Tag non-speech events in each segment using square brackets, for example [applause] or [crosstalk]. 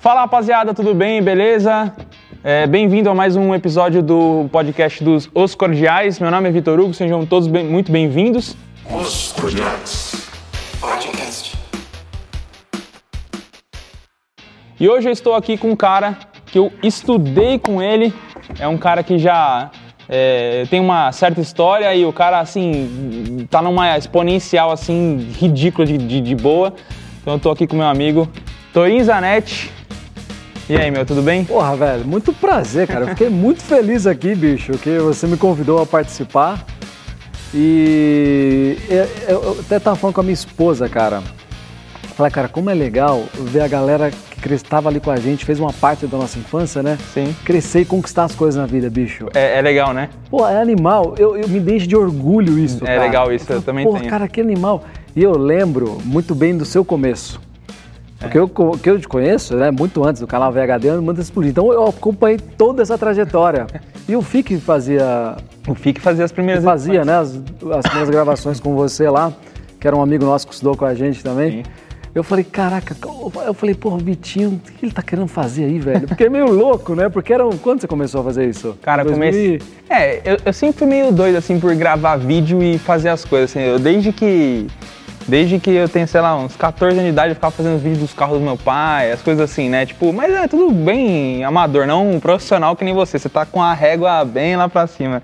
Fala rapaziada, tudo bem? Beleza? É, Bem-vindo a mais um episódio do podcast dos Os Cordiais. Meu nome é Vitor Hugo, sejam todos bem- muito bem-vindos. Os Cordiais Podcast. E hoje eu estou aqui com um cara que eu estudei com ele. É um cara que já é, tem uma certa história e o cara, assim, tá numa exponencial, assim, ridícula de, de- de boa. Então eu tô aqui com meu amigo Torin Zanetti. E aí, meu, tudo bem? Porra, velho, muito prazer, cara. Eu fiquei [laughs] muito feliz aqui, bicho, que você me convidou a participar. E eu, eu até tava falando com a minha esposa, cara. Falei, cara, como é legal ver a galera que estava ali com a gente, fez uma parte da nossa infância, né? Sim. Crescer e conquistar as coisas na vida, bicho. É, é legal, né? Pô, é animal. Eu, eu me deixo de orgulho isso, É cara. legal isso, eu falo, também Porra, tenho. cara, que animal. E eu lembro muito bem do seu começo. Porque eu, co- que eu te conheço, né, muito antes do canal VHD, eu muito explodir. Então eu acompanhei toda essa trajetória. E o FIC fazia, O FIC fazia as primeiras fazia né, as, as primeiras gravações com você lá, que era um amigo nosso que estudou com a gente também. Sim. Eu falei, caraca, eu falei, porra, Vitinho, o que ele tá querendo fazer aí, velho? Porque é meio louco, né? Porque era um... Quando você começou a fazer isso? Cara, 2000 comecei. É, eu, eu sempre fui meio doido, assim, por gravar vídeo e fazer as coisas, assim. Eu, desde que. Desde que eu tenho, sei lá, uns 14 anos de idade, eu ficava fazendo vídeos dos carros do meu pai, as coisas assim, né? Tipo, mas é tudo bem amador, não um profissional que nem você. Você tá com a régua bem lá pra cima.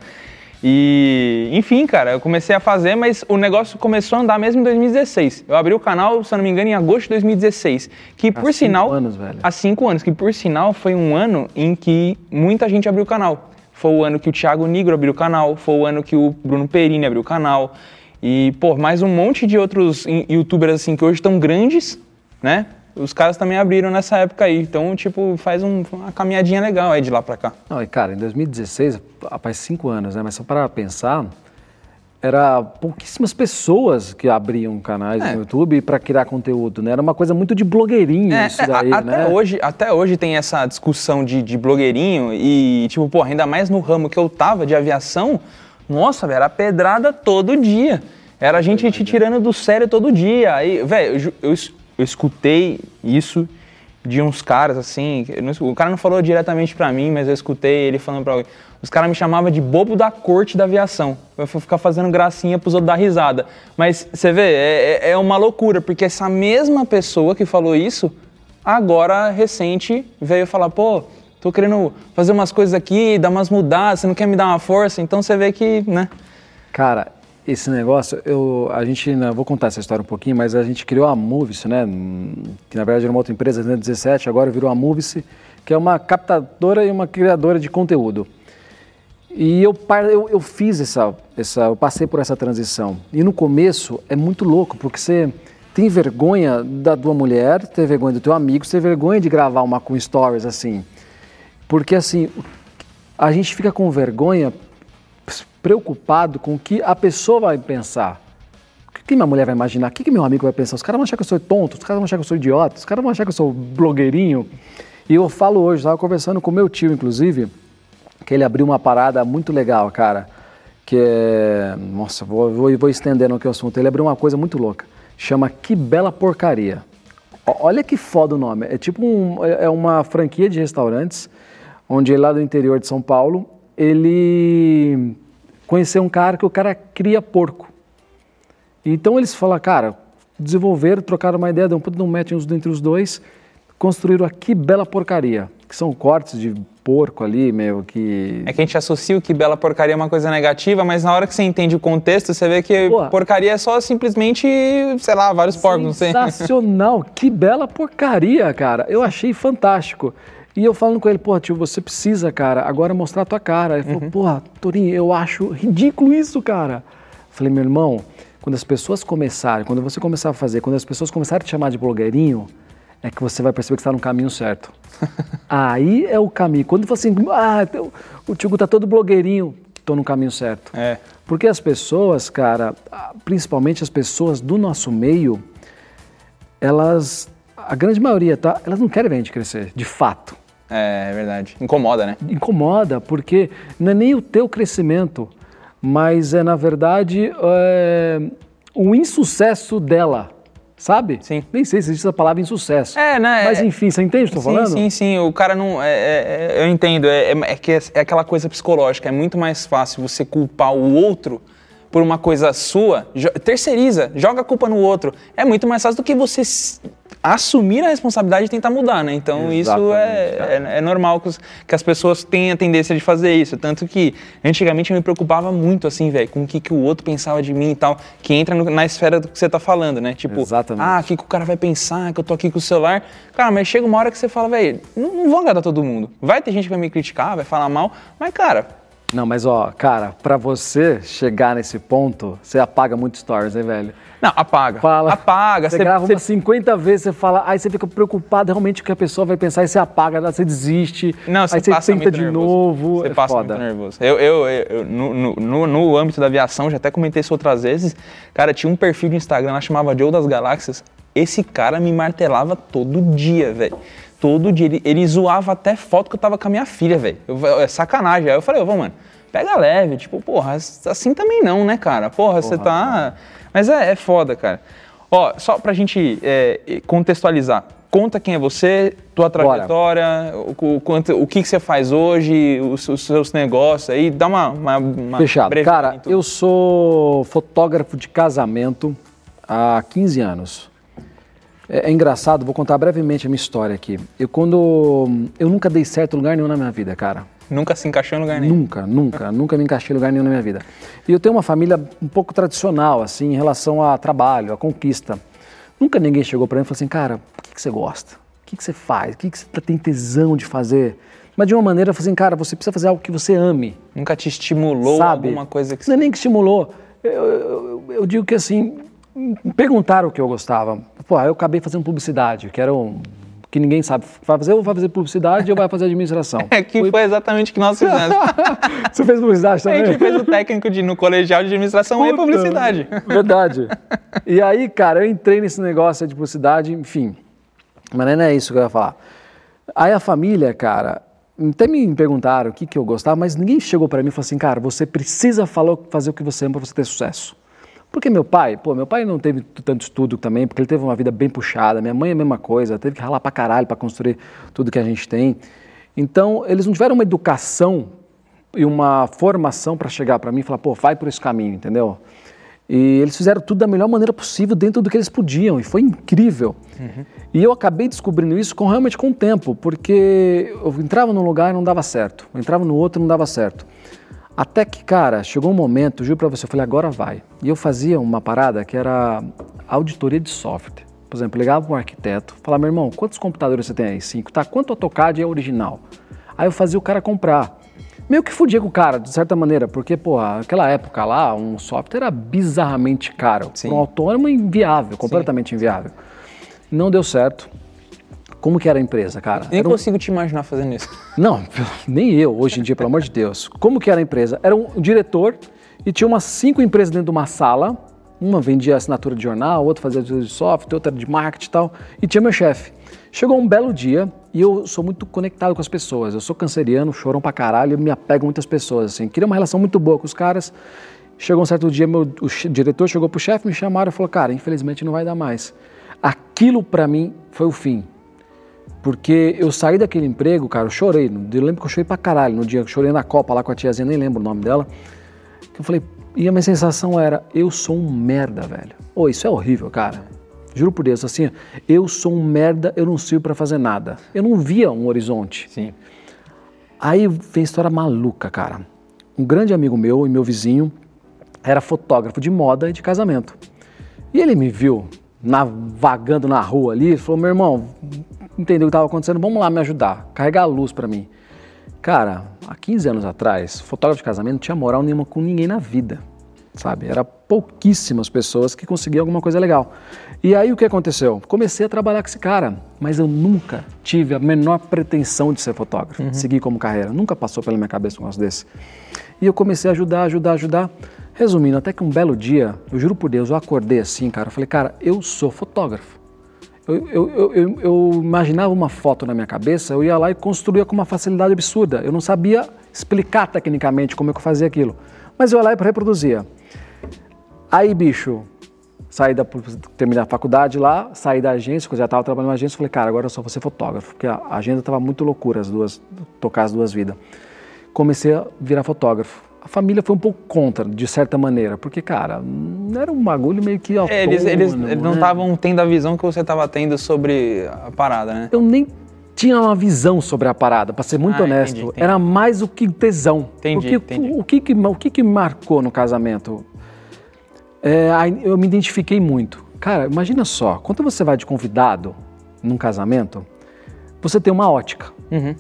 E, enfim, cara, eu comecei a fazer, mas o negócio começou a andar mesmo em 2016. Eu abri o canal, se eu não me engano, em agosto de 2016. Que, por cinco sinal. anos, velho. Há cinco anos, que por sinal foi um ano em que muita gente abriu o canal. Foi o ano que o Thiago Nigro abriu o canal, foi o ano que o Bruno Perini abriu o canal. E, pô, mais um monte de outros youtubers assim que hoje estão grandes, né? Os caras também abriram nessa época aí. Então, tipo, faz um- uma caminhadinha legal aí de lá pra cá. Não, e cara, em 2016, ah, faz cinco anos, né? Mas só para pensar, era pouquíssimas pessoas que abriam canais É. no YouTube para criar conteúdo, né? Era uma coisa muito de blogueirinho É, isso daí, a- né? até, hoje, até hoje tem essa discussão de, de blogueirinho e, tipo, pô, ainda mais no ramo que eu tava de aviação, nossa, velho, era pedrada todo dia. Era a gente te tirando do sério todo dia. Aí, velho, eu eu, eu escutei isso de uns caras, assim, o cara não falou diretamente pra mim, mas eu escutei ele falando pra alguém. Os caras me chamavam de bobo da corte da aviação. Eu fui ficar fazendo gracinha pros outros dar risada. Mas, você vê, é, é- é uma loucura, porque essa mesma pessoa que falou isso, agora, recente, veio falar, pô, tô querendo fazer umas coisas aqui, dar umas mudadas, você não quer me dar uma força? Então você vê que, né? Cara, esse negócio, eu, a gente, né, vou contar essa história um pouquinho, mas a gente criou a Movice, né? Que na verdade era uma outra empresa, em 2017, agora virou a Movice, que é uma captadora e uma criadora de conteúdo. E eu, eu, eu fiz essa, essa, eu passei por essa transição. E no começo é muito louco, porque você tem vergonha da tua mulher, tem vergonha do teu amigo, tem vergonha de gravar uma com stories assim. Porque assim, a gente fica com vergonha, preocupado com o que a pessoa vai pensar. O que minha mulher vai imaginar? O que meu amigo vai pensar? Os caras vão achar que eu sou tonto, os caras vão achar que eu sou idiota, os caras vão achar que eu sou blogueirinho. E eu falo hoje, estava conversando com meu tio, inclusive, que ele abriu uma parada muito legal, cara. Que é. Nossa, vou, vou, vou estendendo aqui o assunto. Ele abriu uma coisa muito louca. Chama Que Bela Porcaria. Olha que foda o nome. É tipo um, é é uma franquia de restaurantes, onde ele lá do interior de São Paulo, ele conheceu um cara que o cara cria porco. Então eles falam, cara, desenvolveram, trocaram uma ideia, deu um puta de um match entre os dois, construíram a Que Bela Porcaria, que são cortes de porco ali, meu, que... É que a gente associa o que bela porcaria é uma coisa negativa, mas na hora que você entende o contexto, você vê que porcaria é só simplesmente, sei lá, vários porcos, não sei. Sensacional, que bela porcaria, cara. Eu achei fantástico. E eu falando com ele, pô, tio, você precisa, cara, agora mostrar a tua cara. Ele Uhum. falou, porra, Torinho, eu acho ridículo isso, cara. Falei, meu irmão, quando as pessoas começarem, quando você começar a fazer, quando as pessoas começarem a te chamar de blogueirinho, é que você vai perceber que está no caminho certo. [laughs] Aí é o caminho. Quando você assim, ah, o tio tá todo blogueirinho, tô no caminho certo. É. Porque as pessoas, cara, principalmente as pessoas do nosso meio, elas, a grande maioria, tá? Elas não querem ver a gente crescer, de fato. É, é verdade. Incomoda, né? Incomoda, porque não é nem o teu crescimento, mas é, na verdade, é, o insucesso dela. Sabe? Sim. Nem sei se existe essa palavra insucesso. É, né? Mas é- enfim, você entende o que eu tô sim, falando? Sim, sim, o cara não. é- é- é- eu entendo, é, é- é que é, aquela coisa psicológica. É muito mais fácil você culpar o outro por uma coisa sua, terceiriza, joga a culpa no outro. É muito mais fácil do que você assumir a responsabilidade e tentar mudar, né? Então isso Exatamente, cara. é, é, é normal que, os- que as pessoas tenham a tendência de fazer isso. Tanto que antigamente eu me preocupava muito, assim, velho, com o que, que o outro pensava de mim e tal, que entra no- na esfera do que você tá falando, né? Tipo, Exatamente. ah, o que, que o cara vai pensar, que eu tô aqui com o celular. Cara, mas chega uma hora que você fala, velho, não, não vou agradar todo mundo. Vai ter gente que vai me criticar, vai falar mal, mas, cara, Não, mas ó, cara, pra você chegar nesse ponto, você apaga muito stories, hein, velho? não, apaga. Fala. Apaga. Você, grava umas 50 vezes, você fala, aí você fica preocupado realmente o que a pessoa vai pensar, aí você apaga, você desiste, Não, você aí você passa tenta muito de nervoso. novo. Você é passa foda. muito nervoso. Eu, eu, eu- eu- no, no- no- no âmbito da aviação, já até comentei isso outras vezes, cara, tinha um perfil de Instagram lá, chamava Joe das Galáxias. Esse cara me martelava todo dia, velho. Todo dia. Ele, ele zoava até foto que eu tava com a minha filha, velho. É sacanagem. Aí eu falei, ô, mano, pega leve. Tipo, porra, assim também não, né, cara? Porra, você tá... Mas é, é foda, cara. Ó, só pra gente é, contextualizar. Conta quem é você, tua trajetória, o, o, quanto, o que, que você faz hoje, os, os seus negócios aí, dá uma, uma, uma Fechado. Cara, em tudo. eu sou fotógrafo de casamento há 15 anos. É, é engraçado, vou contar brevemente a minha história aqui. Eu quando. Eu nunca dei certo em lugar nenhum na minha vida, cara. Nunca se encaixou em lugar nenhum. Nunca, nunca, [laughs] nunca me encaixei em lugar nenhum na minha vida. E eu tenho uma família um pouco tradicional, assim, em relação a trabalho, a conquista. Nunca ninguém chegou pra mim e falou assim, cara, o que, que você gosta? O que, que você faz? O que, que você tem tesão de fazer? Mas de uma maneira, eu falei assim, cara, você precisa fazer algo que você ame. Nunca te estimulou sabe? alguma coisa que Não é nem que estimulou. Eu, eu- eu- digo que assim, perguntaram o que eu gostava. Pô, eu acabei fazendo publicidade, que era um. que ninguém sabe. Vai fazer ou vai fazer publicidade ou vai fazer administração. [laughs] É que foi exatamente o que nós fizemos. [laughs] Você fez publicidade A também? gente fez o técnico de, no colegial de administração e Puta, publicidade. Verdade. E aí, cara, eu entrei nesse negócio de publicidade, enfim. Mas não é isso que eu ia falar. Aí a família, cara, até me perguntaram o que, que eu gostava, mas ninguém chegou pra mim e falou assim, cara, você precisa falar, fazer o que você ama pra você ter sucesso. Porque meu pai, pô, meu pai não teve tanto estudo também, porque ele teve uma vida bem puxada. Minha mãe é a mesma coisa, teve que ralar pra caralho pra construir tudo que a gente tem. Então, eles não tiveram uma educação e uma formação para chegar para mim e falar, pô, vai por esse caminho, entendeu? E eles fizeram tudo da melhor maneira possível dentro do que eles podiam, e foi incrível. E eu acabei descobrindo isso com, realmente com o tempo, porque eu entrava num lugar e não dava certo, eu entrava no outro e não dava certo. Até que, cara, chegou um momento, juro pra você, eu falei, agora vai. E eu fazia uma parada que era auditoria de software. Por exemplo, eu ligava para um arquiteto, falava, meu irmão, quantos computadores você tem aí? Cinco. Tá, quanto AutoCAD é original? Aí eu fazia o cara comprar. Meio que fudia com o cara, de certa maneira, porque, porra, naquela época lá, um software era bizarramente caro. Sim. Um autônomo, inviável, completamente inviável. Não deu certo. Como que era a empresa, cara? Nem um- consigo te imaginar fazendo isso. [laughs] não, nem eu hoje em dia, pelo amor de Deus. Como que era a empresa? Era um diretor e tinha umas cinco empresas dentro de uma sala. Uma vendia assinatura de jornal, outra fazia de software, outra de marketing e tal. E tinha meu chefe. Chegou um belo dia e eu sou muito conectado com as pessoas. Eu sou canceriano, choram pra caralho, eu me apego a muitas pessoas. Assim. Queria uma relação muito boa com os caras. Chegou um certo dia, meu, o diretor chegou pro chefe, me chamaram e falou: Cara, infelizmente não vai dar mais. Aquilo pra mim foi o fim. Porque eu saí daquele emprego, cara, eu chorei. Eu lembro que eu chorei pra caralho no dia que eu chorei na Copa lá com a tiazinha, nem lembro o nome dela. Que eu falei, e a minha sensação era, eu sou um merda, velho. Ô, isso é horrível, cara. Juro por Deus, assim, eu sou um merda, eu não sirvo pra fazer nada. Eu não via um horizonte. Sim. Aí vem história maluca, cara. Um grande amigo meu e meu vizinho era fotógrafo de moda e de casamento. E ele me viu na- vagando na rua ali e falou: meu irmão, entendeu o que estava acontecendo? Vamos lá me ajudar, carregar a luz para mim. Cara, há 15 anos atrás, fotógrafo de casamento não tinha moral nenhuma com ninguém na vida, sabe? Era pouquíssimas pessoas que conseguiam alguma coisa legal. E aí o que aconteceu? Comecei a trabalhar com esse cara, mas eu nunca tive a menor pretensão de ser fotógrafo, de seguir como carreira. Nunca passou pela minha cabeça um negócio desse. E eu comecei a ajudar, ajudar, ajudar. Resumindo, até que um belo dia, eu juro por Deus, eu acordei assim, cara. Eu falei, cara, eu sou fotógrafo. Eu, eu, eu, eu- imaginava uma foto na minha cabeça, eu ia lá e construía com uma facilidade absurda. Eu não sabia explicar tecnicamente como é que eu fazia aquilo. Mas eu ia lá e reproduzia. Aí, bicho, saí da, terminei a faculdade lá, saí da agência, eu já estava trabalhando na agência, falei, cara, agora eu só vou ser fotógrafo, porque a agenda estava muito loucura, as duas, tocar as duas vidas. Comecei a virar fotógrafo. A família foi um pouco contra, de certa maneira, porque, cara, era um bagulho meio que autônomo, É, eles, eles, eles não né? estavam tendo a visão que você estava tendo sobre a parada, né? Eu nem tinha uma visão sobre a parada, para ser muito Ah, honesto. entendi, entendi. Era mais o que tesão. Entendi, Porque entendi. O, que o que que marcou no casamento? É, eu me identifiquei muito. Cara, imagina só, quando você vai de convidado num casamento, você tem uma ótica. Uhum.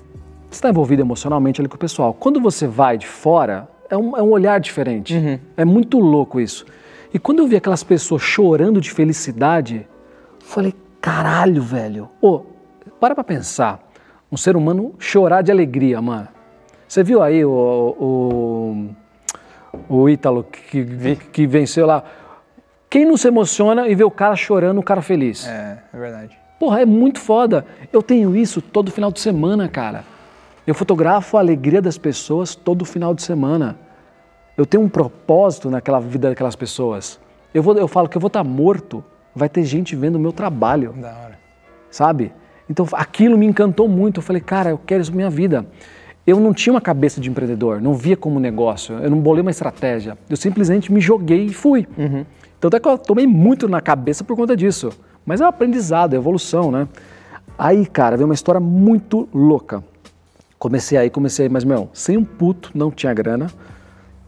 Você está envolvido emocionalmente ali com o pessoal. Quando você vai de fora, é um, é um olhar diferente. Uhum. É muito louco isso. E quando eu vi aquelas pessoas chorando de felicidade, falei, caralho, velho. Ô, para pra pensar. Um ser humano chorar de alegria, mano. Você viu aí o, o, o Ítalo que, que venceu lá? Quem não se emociona e vê o cara chorando, o cara feliz? É, é verdade. Porra, é muito foda. Eu tenho isso todo final de semana, cara. Eu fotografo a alegria das pessoas todo final de semana. Eu tenho um propósito naquela vida daquelas pessoas. Eu, vou, eu falo que eu vou estar morto, vai ter gente vendo o meu trabalho, Da hora. sabe? Então aquilo me encantou muito. Eu falei, cara, eu quero isso na minha vida. Eu não tinha uma cabeça de empreendedor, não via como negócio, eu não bolei uma estratégia. Eu simplesmente me joguei e fui. Então até que eu tomei muito na cabeça por conta disso. Mas é um aprendizado, é evolução, né? Aí, cara, veio uma história muito louca. Comecei aí, comecei aí, mas, meu, sem um puto, não tinha grana.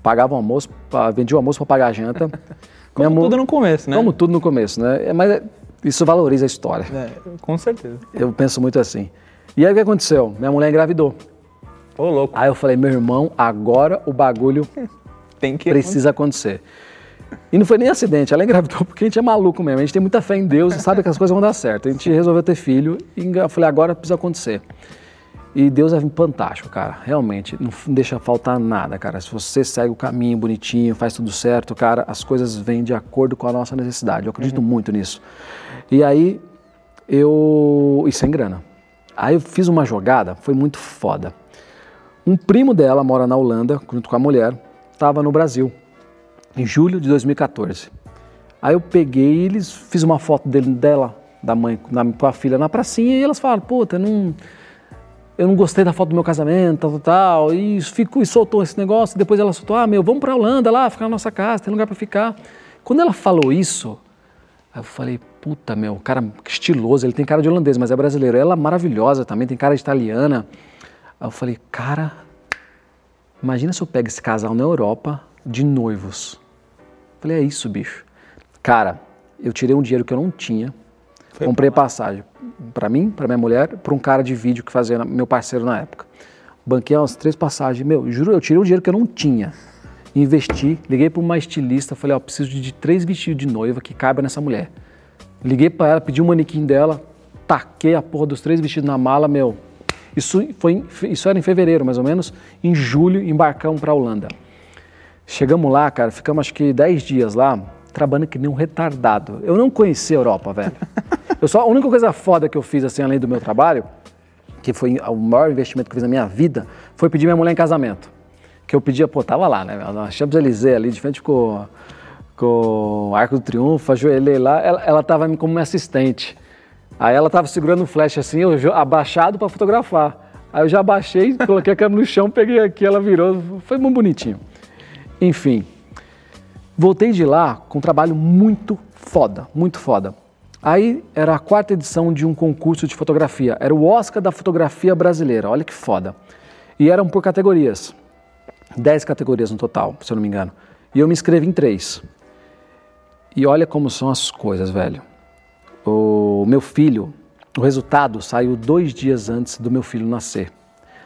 Pagava o almoço, vendia o almoço para pagar a janta. [laughs] Como Minha tudo no começo, né? Como tudo no começo, né? É, Mas é- isso valoriza a história. É, com certeza. Eu penso muito assim. E aí o que aconteceu? Minha mulher engravidou. Ô, louco. Aí eu falei, meu irmão, agora o bagulho [laughs] Tem que. precisa acontecer. E não foi nem acidente, ela engravidou [laughs] porque a gente é maluco mesmo. A gente tem muita fé em Deus e sabe que as coisas vão dar certo. A gente resolveu ter filho e eu falei, agora precisa acontecer. E Deus é fantástico, cara. Realmente, não deixa faltar nada, cara. Se você segue o caminho bonitinho, faz tudo certo, cara, as coisas vêm de acordo com a nossa necessidade. Eu acredito muito nisso. E aí, eu. E sem grana. Aí eu fiz uma jogada, foi muito foda. Um primo dela mora na Holanda, junto com a mulher, estava no Brasil, em julho de 2014. Aí eu peguei eles fiz uma foto dele, dela, da mãe, com a filha na pracinha, e elas falaram, puta, não, eu não gostei da foto do meu casamento, tal, tal, tal. E ficou, e soltou esse negócio. Depois ela soltou, ah, meu, vamos pra Holanda lá, ficar na nossa casa, tem lugar pra ficar. Quando ela falou isso, eu falei, puta, meu, cara estiloso, ele tem cara de holandês, mas é brasileiro. Ela maravilhosa também, tem cara de italiana. Aí eu falei, cara, imagina se eu pego esse casal na Europa de noivos. Falei, é isso, bicho. Cara, eu tirei um dinheiro que eu não tinha, comprei passagem para mim, para minha mulher, para um cara de vídeo que fazia, meu parceiro na época. Banquei umas três passagens. Meu, juro, eu tirei um dinheiro que eu não tinha. Investi, liguei para uma estilista, falei, ó, preciso de três vestidos de noiva que caibam nessa mulher. Liguei para ela, pedi um manequim dela, taquei a porra dos três vestidos na mala, meu. Isso, foi, em- isso era em fevereiro, mais ou menos. Em julho, embarcamos para a Holanda. Chegamos lá, cara, ficamos acho que 10 dias lá, trabalhando que nem um retardado. Eu não conhecia a Europa, velho. [laughs] Eu só, a única coisa foda que eu fiz, assim, além do meu trabalho, que foi o maior investimento que eu fiz na minha vida, foi pedir minha mulher em casamento. Que eu pedia, pô, tava lá, né? Na Champs-Élysées, ali, de frente com, com o Arco do Triunfo, ajoelhei lá, ela, ela tava como minha assistente. Aí ela tava segurando um flash assim, eu abaixado para fotografar. Aí eu já abaixei, [laughs] coloquei a câmera no chão, peguei aqui, ela virou, foi muito bonitinho. Enfim, voltei de lá com um trabalho muito foda, muito foda. Aí era a quarta edição de um concurso de fotografia, era o Oscar da fotografia brasileira, olha que foda. E eram por categorias, dez categorias no total, se eu não me engano. E eu me inscrevi em três. E olha como são as coisas, velho. O meu filho, o resultado saiu dois dias antes do meu filho nascer.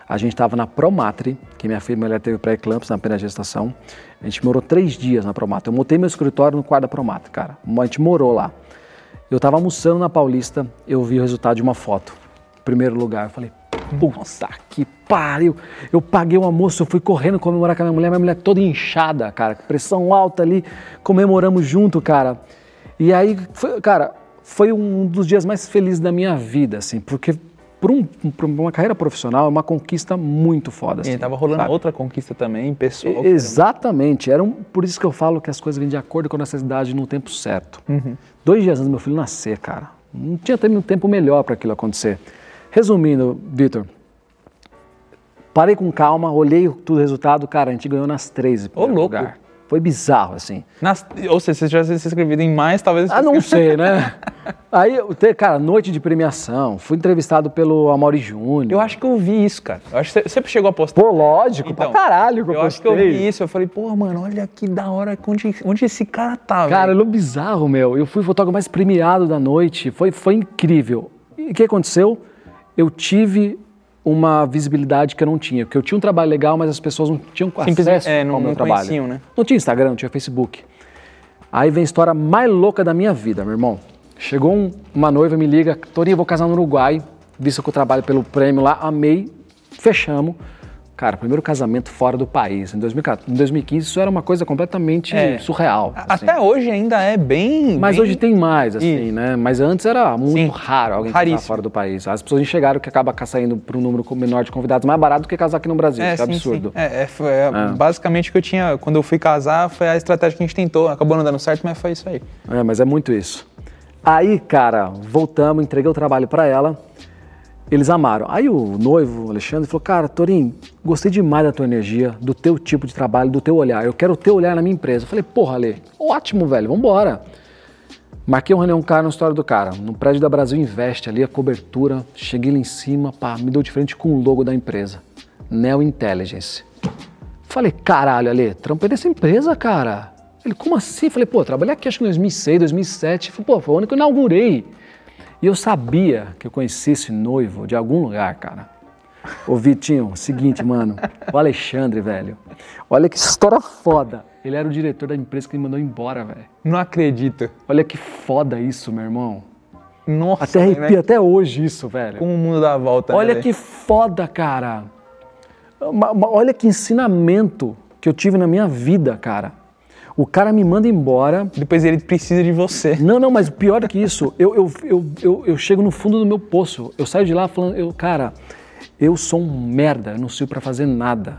A gente estava na Promatre, que minha filha mulher teve pré-eclâmpsia na plena gestação. A gente morou três dias na Promatre. Eu montei meu escritório no quarto da Promatre, cara. A gente morou lá. Eu estava almoçando na Paulista, eu vi o resultado de uma foto. Primeiro lugar, eu falei, puta que pariu. Eu paguei o almoço, eu fui correndo comemorar com a minha mulher, minha mulher toda inchada, cara, pressão alta ali, comemoramos junto, cara. E aí, foi- cara, foi um dos dias mais felizes da minha vida, assim, porque por, um, por uma carreira profissional, é uma conquista muito foda. E Assim, tava rolando sabe? outra conquista também, pessoal. E- Exatamente. Era um, por isso que eu falo que as coisas vêm de acordo com a necessidade no tempo certo. Dois dias antes do meu filho nascer, cara. Não tinha também um tempo melhor para aquilo acontecer. Resumindo, Vitor, parei com calma, olhei tudo o resultado, cara, a gente ganhou nas três. primeiro louco. lugar. Foi bizarro, assim. Nas- ou seja, se tivesse se inscrevido em mais, talvez... Ah, não [laughs] sei, né? Aí, eu cara, noite de premiação, fui entrevistado pelo Amaury Júnior. Eu acho que eu vi isso, cara. Eu acho que você sempre chegou a postar. Pô, lógico, Então, pra caralho que eu, Eu acho que eu postei. vi isso. Eu falei, pô, mano, olha que da hora onde, onde esse cara tá, Cara, ele é bizarro, meu. Eu fui o fotógrafo mais premiado da noite. Foi, foi incrível. E o que aconteceu? Eu tive uma visibilidade que eu não tinha. Porque eu tinha um trabalho legal, mas as pessoas não tinham acesso é, não- ao meu não trabalho. conheciam, né? Não tinha Instagram, não tinha Facebook. Aí vem a história mais louca da minha vida, meu irmão. Chegou um- uma noiva, me liga, Torinho, eu vou casar no Uruguai, visto que eu trabalho pelo prêmio lá, amei, fechamos. Cara, primeiro casamento fora do país. Em, 2014, em 2015 isso era uma coisa completamente É. surreal. Assim. Até hoje ainda é bem... Mas bem- hoje tem mais, assim, Isso. né? Mas antes era muito Sim, raro alguém casar raríssimo. fora do país. As pessoas enxergaram que acaba saindo para um número menor de convidados mais barato do que casar aqui no Brasil. É, que é sim, absurdo. sim. É, é, foi, é, Basicamente o que eu tinha, quando eu fui casar, foi a estratégia que a gente tentou. Acabou não dando certo, mas foi isso aí. É, mas é muito isso. Aí, cara, voltamos, entreguei o trabalho para ela. Eles amaram. Aí o noivo, Alexandre, falou: Cara, Torim, gostei demais da tua energia, do teu tipo de trabalho, do teu olhar. Eu quero o teu olhar na minha empresa. Eu falei: Porra, Ale, ótimo, velho, vambora. Marquei um reunião com o cara na história do cara. No prédio da Brasil Invest, ali a cobertura. Cheguei lá em cima, pá, me deu de frente com o logo da empresa. Neo Intelligence. Falei, caralho, Ale, trampei nessa empresa, cara. Ele, como assim? Falei, pô, trabalhei aqui acho que em 2006, 2007. Falei, pô, foi o ano que eu inaugurei. E eu sabia que eu conhecia esse noivo de algum lugar, cara. Ô, Vitinho, seguinte, mano. O Alexandre, velho. Olha que história foda. Ele era o diretor da empresa que me mandou embora, velho. Não acredito. Olha que foda isso, meu irmão. Nossa, Até né? arrepia até hoje isso, velho. Como o mundo dá a volta. né, Olha velho? que foda, cara. Olha que ensinamento que eu tive na minha vida, cara. O cara me manda embora. Depois ele precisa de você. Não, não, mas pior do que isso, eu, eu, eu, eu, eu chego no fundo do meu poço. Eu saio de lá falando, eu, cara, eu sou um merda, eu não sirvo pra fazer nada.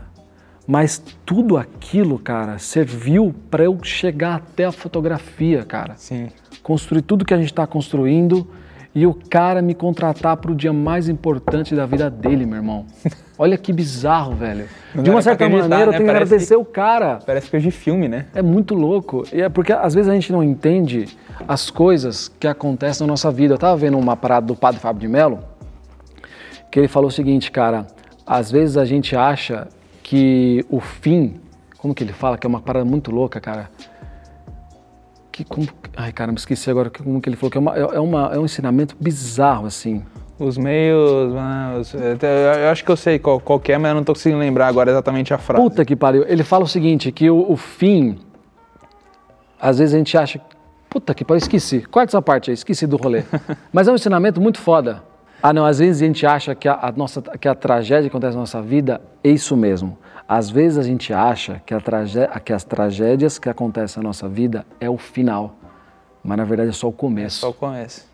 Mas tudo aquilo, cara, serviu para eu chegar até a fotografia, cara Sim. construir tudo que a gente está construindo e o cara me contratar para o dia mais importante da vida dele, meu irmão. [laughs] Olha que bizarro, velho. Não De uma certa maneira, eu né? tenho que agradecer o cara. Parece coisa de filme, né? É muito louco. E é porque às vezes a gente não entende as coisas que acontecem na nossa vida. Eu estava vendo uma parada do padre Fábio de Mello, que ele falou o seguinte, cara, às vezes a gente acha que o fim, como que ele fala, que é uma parada muito louca, cara. Que como, ai, cara, me esqueci agora como que ele falou, que é, uma, é, uma, é um ensinamento bizarro, assim. Os meios. ah, os- até- eu acho que eu sei qual, qual é, mas eu não tô conseguindo lembrar agora exatamente a frase. Puta que pariu. Ele fala o seguinte, que o, o fim, às vezes a gente acha, puta que pariu, esqueci. Corta essa parte aí, esqueci do rolê. [laughs] Mas é um ensinamento muito foda. Ah não, às vezes a gente acha que a, a nossa, que a tragédia que acontece na nossa vida é isso mesmo. Às vezes a gente acha que, a tragé que as tragédias que acontecem na nossa vida é o final. Mas na verdade é só o começo. Só conhece.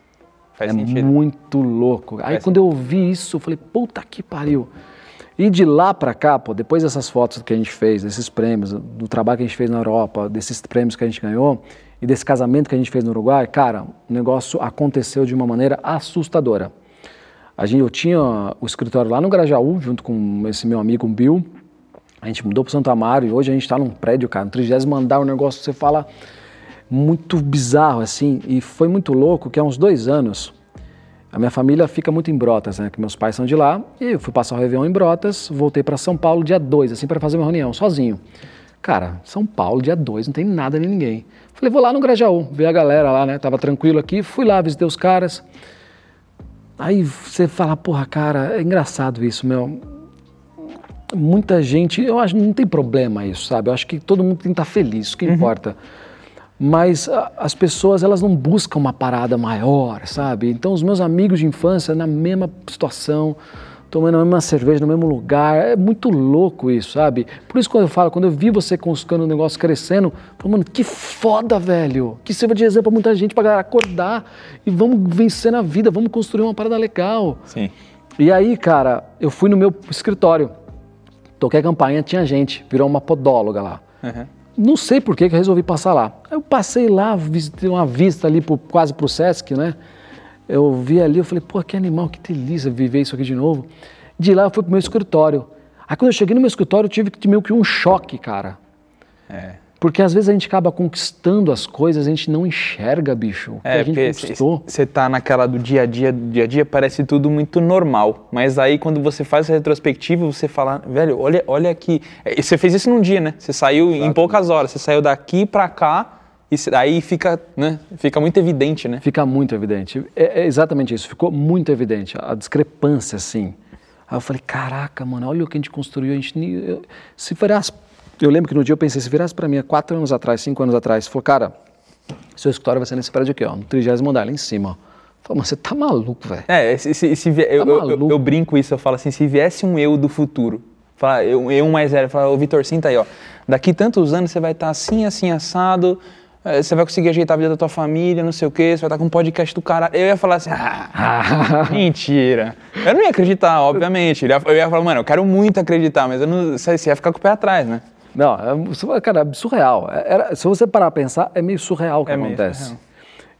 Faz É sentido. muito louco. Aí Faz quando eu ouvi isso, eu falei, puta que pariu. E de lá pra cá, pô, depois dessas fotos que a gente fez, desses prêmios, do trabalho que a gente fez na Europa, desses prêmios que a gente ganhou e desse casamento que a gente fez no Uruguai, cara, o negócio aconteceu de uma maneira assustadora. A gente, eu tinha o escritório lá no Grajaú, junto com esse meu amigo Bill. A gente mudou para Santo Amaro e hoje a gente está num prédio, cara, no 30 andar, um negócio que você fala muito bizarro, assim. E foi muito louco que há uns dois anos, a minha família fica muito em Brotas, né? Que meus pais são de lá. E eu fui passar o Réveillon em Brotas, voltei para São Paulo dia 2, assim, para fazer uma reunião, sozinho. Cara, São Paulo, dia 2, não tem nada nem ninguém. Falei, vou lá no Grajaú, ver a galera lá, né? Tava tranquilo aqui, fui lá, visitei os caras. Aí você fala, porra, cara, é engraçado isso, meu. Muita gente, eu acho que não tem problema isso, sabe? Eu acho que todo mundo tem que estar feliz, isso que importa. Mas a- as pessoas, elas não buscam uma parada maior, sabe? Então, os meus amigos de infância, na mesma situação, tomando a mesma cerveja no mesmo lugar, é muito louco isso, sabe? Por isso, quando eu falo, quando eu vi você construindo o negócio crescendo, eu falo, mano, que foda, velho! Que sirva de exemplo pra muita gente, pra galera acordar e vamos vencer na vida, vamos construir uma parada legal. Sim. E aí, cara, eu fui no meu escritório. Toquei a campainha, tinha gente, virou uma podóloga lá. Uhum. Não sei por que que eu resolvi passar lá. Eu passei lá, visitei uma vista ali pro- quase pro Sesc, né? Eu vi ali, eu falei, pô, que animal, que delícia viver isso aqui de novo. De lá eu fui pro meu escritório. Aí quando eu cheguei no meu escritório, eu tive que meio que um choque, cara. É. Porque às vezes a gente acaba conquistando as coisas, a gente não enxerga, bicho, o que É, a gente porque conquistou. você tá naquela do dia a dia, do dia a dia, parece tudo muito normal. Mas aí quando você faz essa retrospectiva, você fala, velho, olha, olha aqui. E você fez isso num dia, né? Você saiu em poucas horas, você saiu daqui pra cá, e aí fica, né? Fica muito evidente, né? Fica muito evidente. É, é exatamente isso, ficou muito evidente. A discrepância, assim. Aí eu falei, caraca, mano, olha o que a gente construiu. A gente, eu- se virasse. Eu lembro que no dia eu pensei, se virasse pra mim há quatro anos atrás, cinco anos atrás, falou, cara, seu escritório vai ser nesse prédio aqui, ó, no 30 andar, lá em cima. Ó. Falei, mas você tá maluco, velho. É, se, se, se vie- eu, eu- eu, Tá brinco isso, eu falo assim, se viesse um eu do futuro, fala, eu, eu mais velho, fala, ô Vitor, sinta aí, ó, daqui tantos anos você vai estar assim, assim, assado, eh, você vai conseguir ajeitar a vida da tua família, não sei o quê, você vai estar com um podcast do caralho. Eu ia falar assim, ah, [laughs] mentira. Eu não ia acreditar, obviamente. Eu ia, falar, mano, eu quero muito acreditar, mas eu não sei se ia ficar com o pé atrás, né? Não, é, su- cara, é surreal. É- era- se você parar a pensar, é meio surreal o que É acontece. surreal.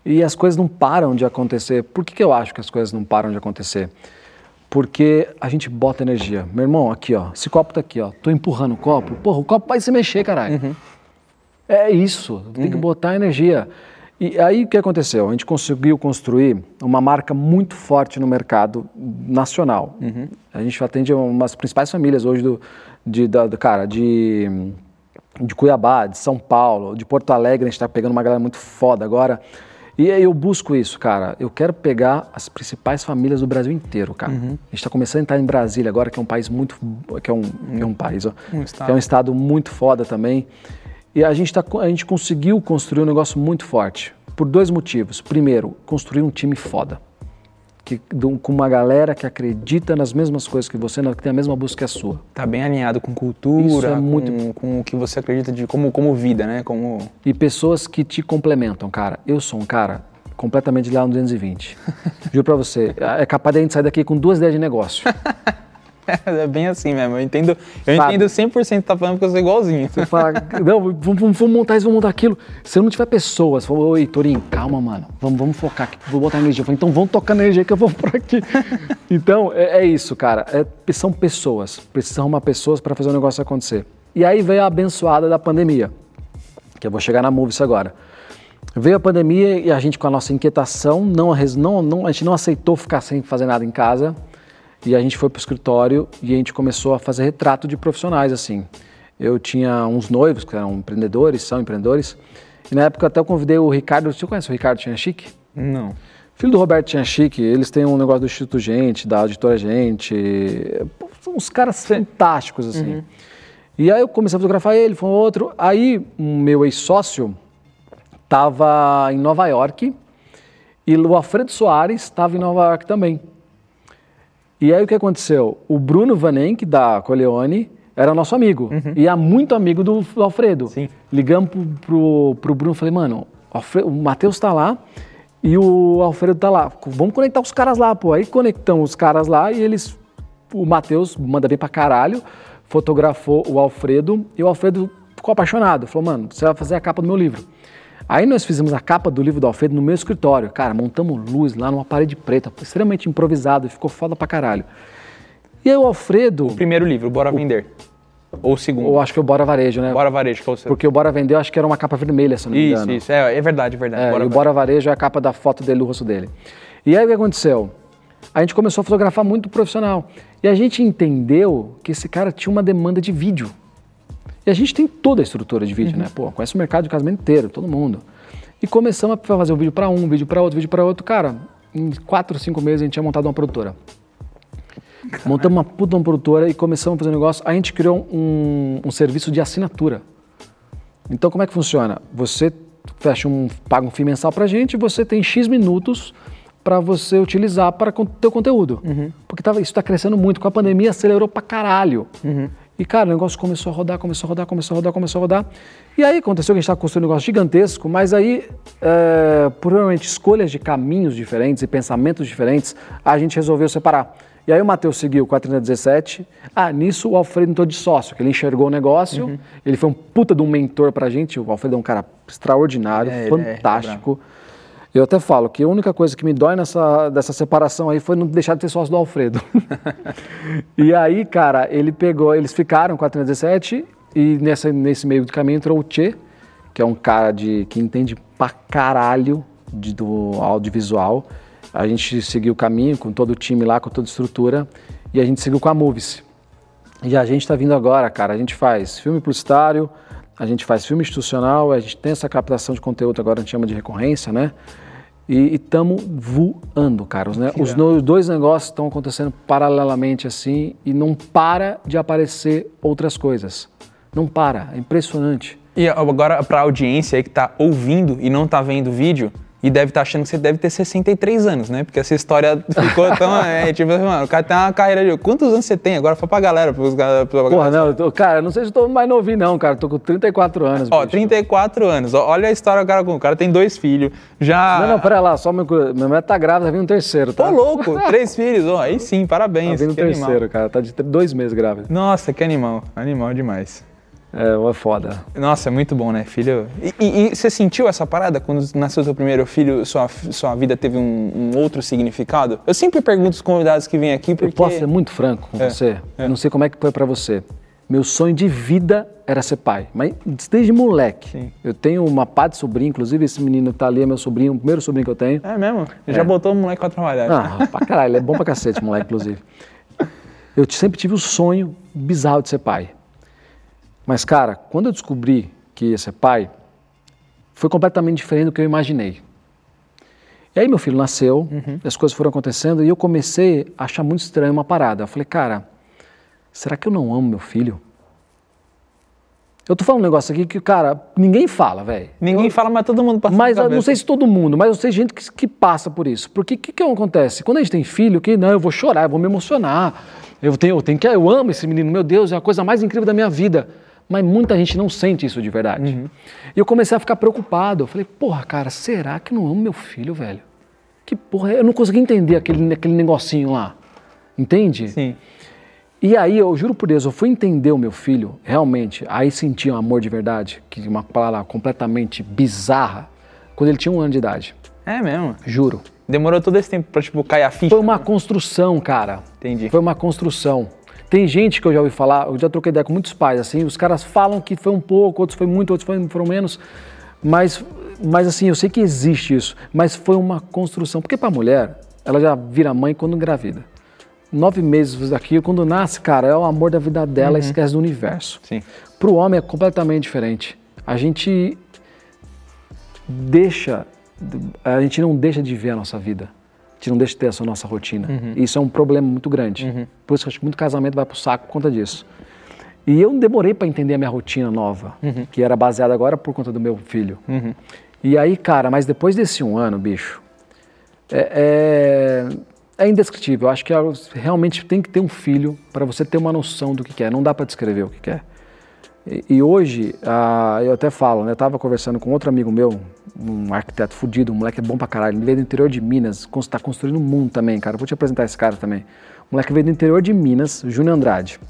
E as coisas não param de acontecer. Por que, que eu acho que as coisas não param de acontecer? Porque a gente bota energia. Meu irmão, aqui, ó. Esse copo tá aqui, ó. Tô empurrando o copo. Porra, o copo vai se mexer, caralho. É isso. Tem que botar energia. E aí o que aconteceu? A gente conseguiu construir uma marca muito forte no mercado nacional. A gente atende umas principais famílias hoje do, de, da, cara, de, de Cuiabá, de São Paulo, de Porto Alegre, a gente está pegando uma galera muito foda agora. E aí eu busco isso, cara. Eu quero pegar as principais famílias do Brasil inteiro, cara. A gente está começando a entrar em Brasília agora, que é um país muito. que é um, que é um país, ó. Um é um estado muito foda também. E a gente, tá, a gente conseguiu construir um negócio muito forte. Por dois motivos. Primeiro, construir um time foda. Que, com uma galera que acredita nas mesmas coisas que você, que tem a mesma busca que a sua. Tá bem alinhado com cultura, Isso é com, muito- com o que você acredita de como, como vida, né? Como... E pessoas que te complementam, cara. Eu sou um cara completamente lá no 220. [laughs] Juro pra você, é capaz de a gente sair daqui com duas ideias de negócio. [laughs] [laughs] É bem assim mesmo. Eu entendo, eu Sabe? entendo 100% que tá falando porque eu sou igualzinho. Você fala, não, vamos, vamos- montar isso, vamos montar aquilo. Se eu não tiver pessoas, fala, oi, Torinho, calma, mano, vamos, vamos focar aqui, vou botar energia. Eu falo, então vamos tocar energia que eu vou por aqui. [laughs] então, é, é isso, cara. É- são pessoas. Precisam arrumar pessoas para fazer o negócio acontecer. E aí veio a abençoada da pandemia, que eu vou chegar na Movies agora. Veio a pandemia e a gente, com a nossa inquietação, não, não, não, a gente não aceitou ficar sem fazer nada em casa. E a gente foi para o escritório e a gente começou a fazer retrato de profissionais, assim. Eu tinha uns noivos que eram empreendedores, são empreendedores. E na época até eu convidei o Ricardo, você conhece o Ricardo Tinha Chique? Não. Filho do Roberto Tinha Chique, eles têm um negócio do Instituto Gente, da Auditora Gente. São uns caras fantásticos, assim. E aí eu comecei a fotografar ele, foi um outro. Aí o meu ex-sócio estava em Nova York e o Alfredo Soares estava em Nova York também. E aí o que aconteceu? O Bruno Vanenck, da Coleone, era nosso amigo. E é muito amigo do Alfredo. Sim. Ligamos pro, pro, pro Bruno e falei, mano, o, Alfredo, o Matheus tá lá e o Alfredo tá lá. Vamos conectar os caras lá, pô. Aí conectamos os caras lá e eles. O Matheus manda bem pra caralho, fotografou o Alfredo e o Alfredo ficou apaixonado. Falou, mano, você vai fazer a capa do meu livro. Aí nós fizemos a capa do livro do Alfredo no meu escritório. Cara, montamos luz lá numa parede preta, extremamente improvisado, e ficou foda pra caralho. E aí o Alfredo, O primeiro livro, Bora Vender. Ou o segundo. eu acho que é o Bora Varejo, né? Bora Varejo, que é o seu. Porque o Bora Vendeu, acho que era uma capa vermelha, se eu não me Isso, engano. isso. É, é verdade, é verdade. É, Bora e o. Bora Varejo é a capa da foto dele, do rosto dele. E aí o que aconteceu? A gente começou a fotografar muito profissional. E a gente entendeu que esse cara tinha uma demanda de vídeo. E a gente tem toda a estrutura de vídeo, né? Pô, conhece o mercado de casamento inteiro, todo mundo. E começamos a fazer um vídeo para um, vídeo para outro, vídeo para outro. Cara, em quatro, cinco meses a gente tinha montado uma produtora. Montamos uma puta uma produtora e começamos a fazer um negócio. A gente criou um, um serviço de assinatura. Então, como é que funciona? Você fecha um, paga um FII mensal pra gente e você tem X minutos para você utilizar para o teu conteúdo. Porque tava, isso está crescendo muito. Com a pandemia, acelerou pra caralho. E, cara, o negócio começou a rodar, começou a rodar, começou a rodar, começou a rodar. E aí aconteceu que a gente estava construindo um negócio gigantesco, mas aí, é, provavelmente, escolhas de caminhos diferentes e pensamentos diferentes, a gente resolveu separar. E aí o Matheus seguiu com a 3017. Ah, nisso o Alfredo entrou de sócio, que ele enxergou o negócio. Uhum. Ele foi um puta de um mentor pra gente. O Alfredo é um cara extraordinário, É, ele é fantástico. Eu até falo que a única coisa que me dói nessa dessa separação aí foi não deixar de ter sócio do Alfredo. [laughs] e aí, cara, ele pegou, eles ficaram com a 317 e nessa, nesse meio do caminho entrou o Tchê, que é um cara de, que entende pra caralho de, do audiovisual. A gente seguiu o caminho com todo o time lá, com toda a estrutura, e a gente seguiu com a Movies. E a gente está vindo agora, cara. A gente faz filme publicitário, a gente faz filme institucional, a gente tem essa captação de conteúdo agora, a gente chama de recorrência, né? E estamos voando, cara. Os, né, os no- dois negócios estão acontecendo paralelamente assim e não para de aparecer outras coisas. Não para, é impressionante. E agora, pra audiência aí que tá ouvindo e não tá vendo o vídeo, e deve estar achando que você deve ter 63 anos, né? Porque essa história ficou tão. [laughs] É, tipo, mano, o cara tem uma carreira de. Quantos anos você tem? Agora fala pra galera. Pros, pra, pra, Porra, não, eu tô- cara, eu não sei se estou mais novinho não, cara. Tô com 34 anos. Ó, bicho. 34 anos. Ó, Olha a história do cara com. O cara tem dois filhos. Já. Não, não, pera lá, só coisa. Minha mulher tá grávida, vem um terceiro, tá? Ô, louco, [laughs] três filhos. Ó, aí sim, Tá parabéns. vindo um que animal. terceiro, cara. Tá de dois meses grávida. Nossa, que animal. Animal demais. É, é foda. Nossa, é muito bom, né, filho? E, e- e você sentiu essa parada quando nasceu seu primeiro filho, sua, sua vida teve um, um outro significado? Eu sempre pergunto os convidados que vêm aqui porque... Eu posso ser muito franco com É, você? é. Eu não sei como é que foi pra você. Meu sonho de vida era ser pai, mas desde moleque. Sim. Eu tenho uma pá de sobrinho, inclusive esse menino que tá ali é meu sobrinho, o primeiro sobrinho que eu tenho. É mesmo? Já botou o moleque pra trabalhar. Ah, pra caralho, ele é bom pra cacete, moleque, inclusive. Eu sempre tive o sonho bizarro de ser pai. Mas, cara, quando eu descobri que ia ser pai, foi completamente diferente do que eu imaginei. E aí meu filho nasceu, as coisas foram acontecendo e eu comecei a achar muito estranho uma parada. Eu falei, cara, será que eu não amo meu filho? Eu tô falando um negócio aqui que, cara, ninguém fala, velho. Ninguém fala, mas todo mundo passa Mas eu não sei se todo mundo, mas eu sei gente que, que passa por isso. Porque o que, que acontece? Quando a gente tem filho, que não, eu vou chorar, eu vou me emocionar. Eu tenho, eu tenho que, eu amo esse menino, meu Deus, é a coisa mais incrível da minha vida. Mas muita gente não sente isso de verdade. Uhum. E eu comecei a ficar preocupado. Eu falei, porra, cara, será que eu não amo meu filho, velho? Que porra, eu não consegui entender aquele, aquele negocinho lá. Entende? Sim. E aí, eu juro por Deus, eu fui entender o meu filho, realmente, aí senti um amor de verdade, que é uma palavra completamente bizarra, quando ele tinha um ano de idade. É mesmo? Juro. Demorou todo esse tempo pra, tipo, cair a ficha? Foi uma construção, cara. Entendi. Foi uma construção. Tem gente que eu já ouvi falar, eu já troquei ideia com muitos pais, assim, os caras falam que foi um pouco, outros foi muito, outros foram menos, mas, mas assim, eu sei que existe isso, mas foi uma construção, porque pra mulher, ela já vira mãe quando engravida. Nove meses daqui, quando nasce, cara, é o amor da vida dela, esquece do universo. Sim. Para o homem é completamente diferente. A gente deixa, a gente não deixa de ver a nossa vida. Gente não deixa de ter essa nossa rotina. Isso é um problema muito grande. Por isso que acho que muito casamento vai pro saco por conta disso. E eu demorei para entender a minha rotina nova, que era baseada agora por conta do meu filho. E aí, cara, mas depois desse um ano, bicho, é, é, é indescritível. Eu acho que é- realmente tem que ter um filho para você ter uma noção do que que é. Não dá para descrever o que que é. E, e hoje, ah, eu até falo, né? Eu tava conversando com outro amigo meu, um arquiteto fudido, um moleque bom pra caralho. Ele veio do interior de Minas, tá construindo um mundo também, cara. Vou te apresentar esse cara também. O moleque veio do interior de Minas, Júnior Andrade.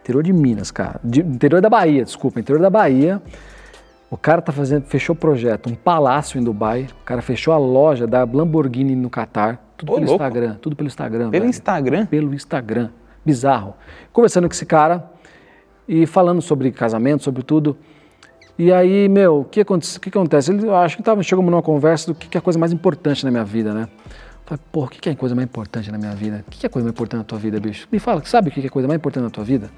Interior de Minas, cara. De- interior da Bahia, desculpa, interior da Bahia. O cara tá fazendo, fechou o projeto, um palácio em Dubai. O cara fechou a loja da Lamborghini no Catar. Tudo Ô, pelo louco. Instagram, tudo pelo Instagram. Pelo velho Instagram? pelo Instagram. Bizarro. Conversando com esse cara e falando sobre casamento, sobre tudo. E aí, meu, o que acontece? O que acontece? Ele, eu acho que tava, chegamos numa conversa do que, que é a coisa mais importante na minha vida, né? Falei, pô, o que, que é a coisa mais importante na minha vida? O que, é a coisa mais importante na tua vida, bicho? Me fala, sabe o que, é a coisa mais importante na tua vida?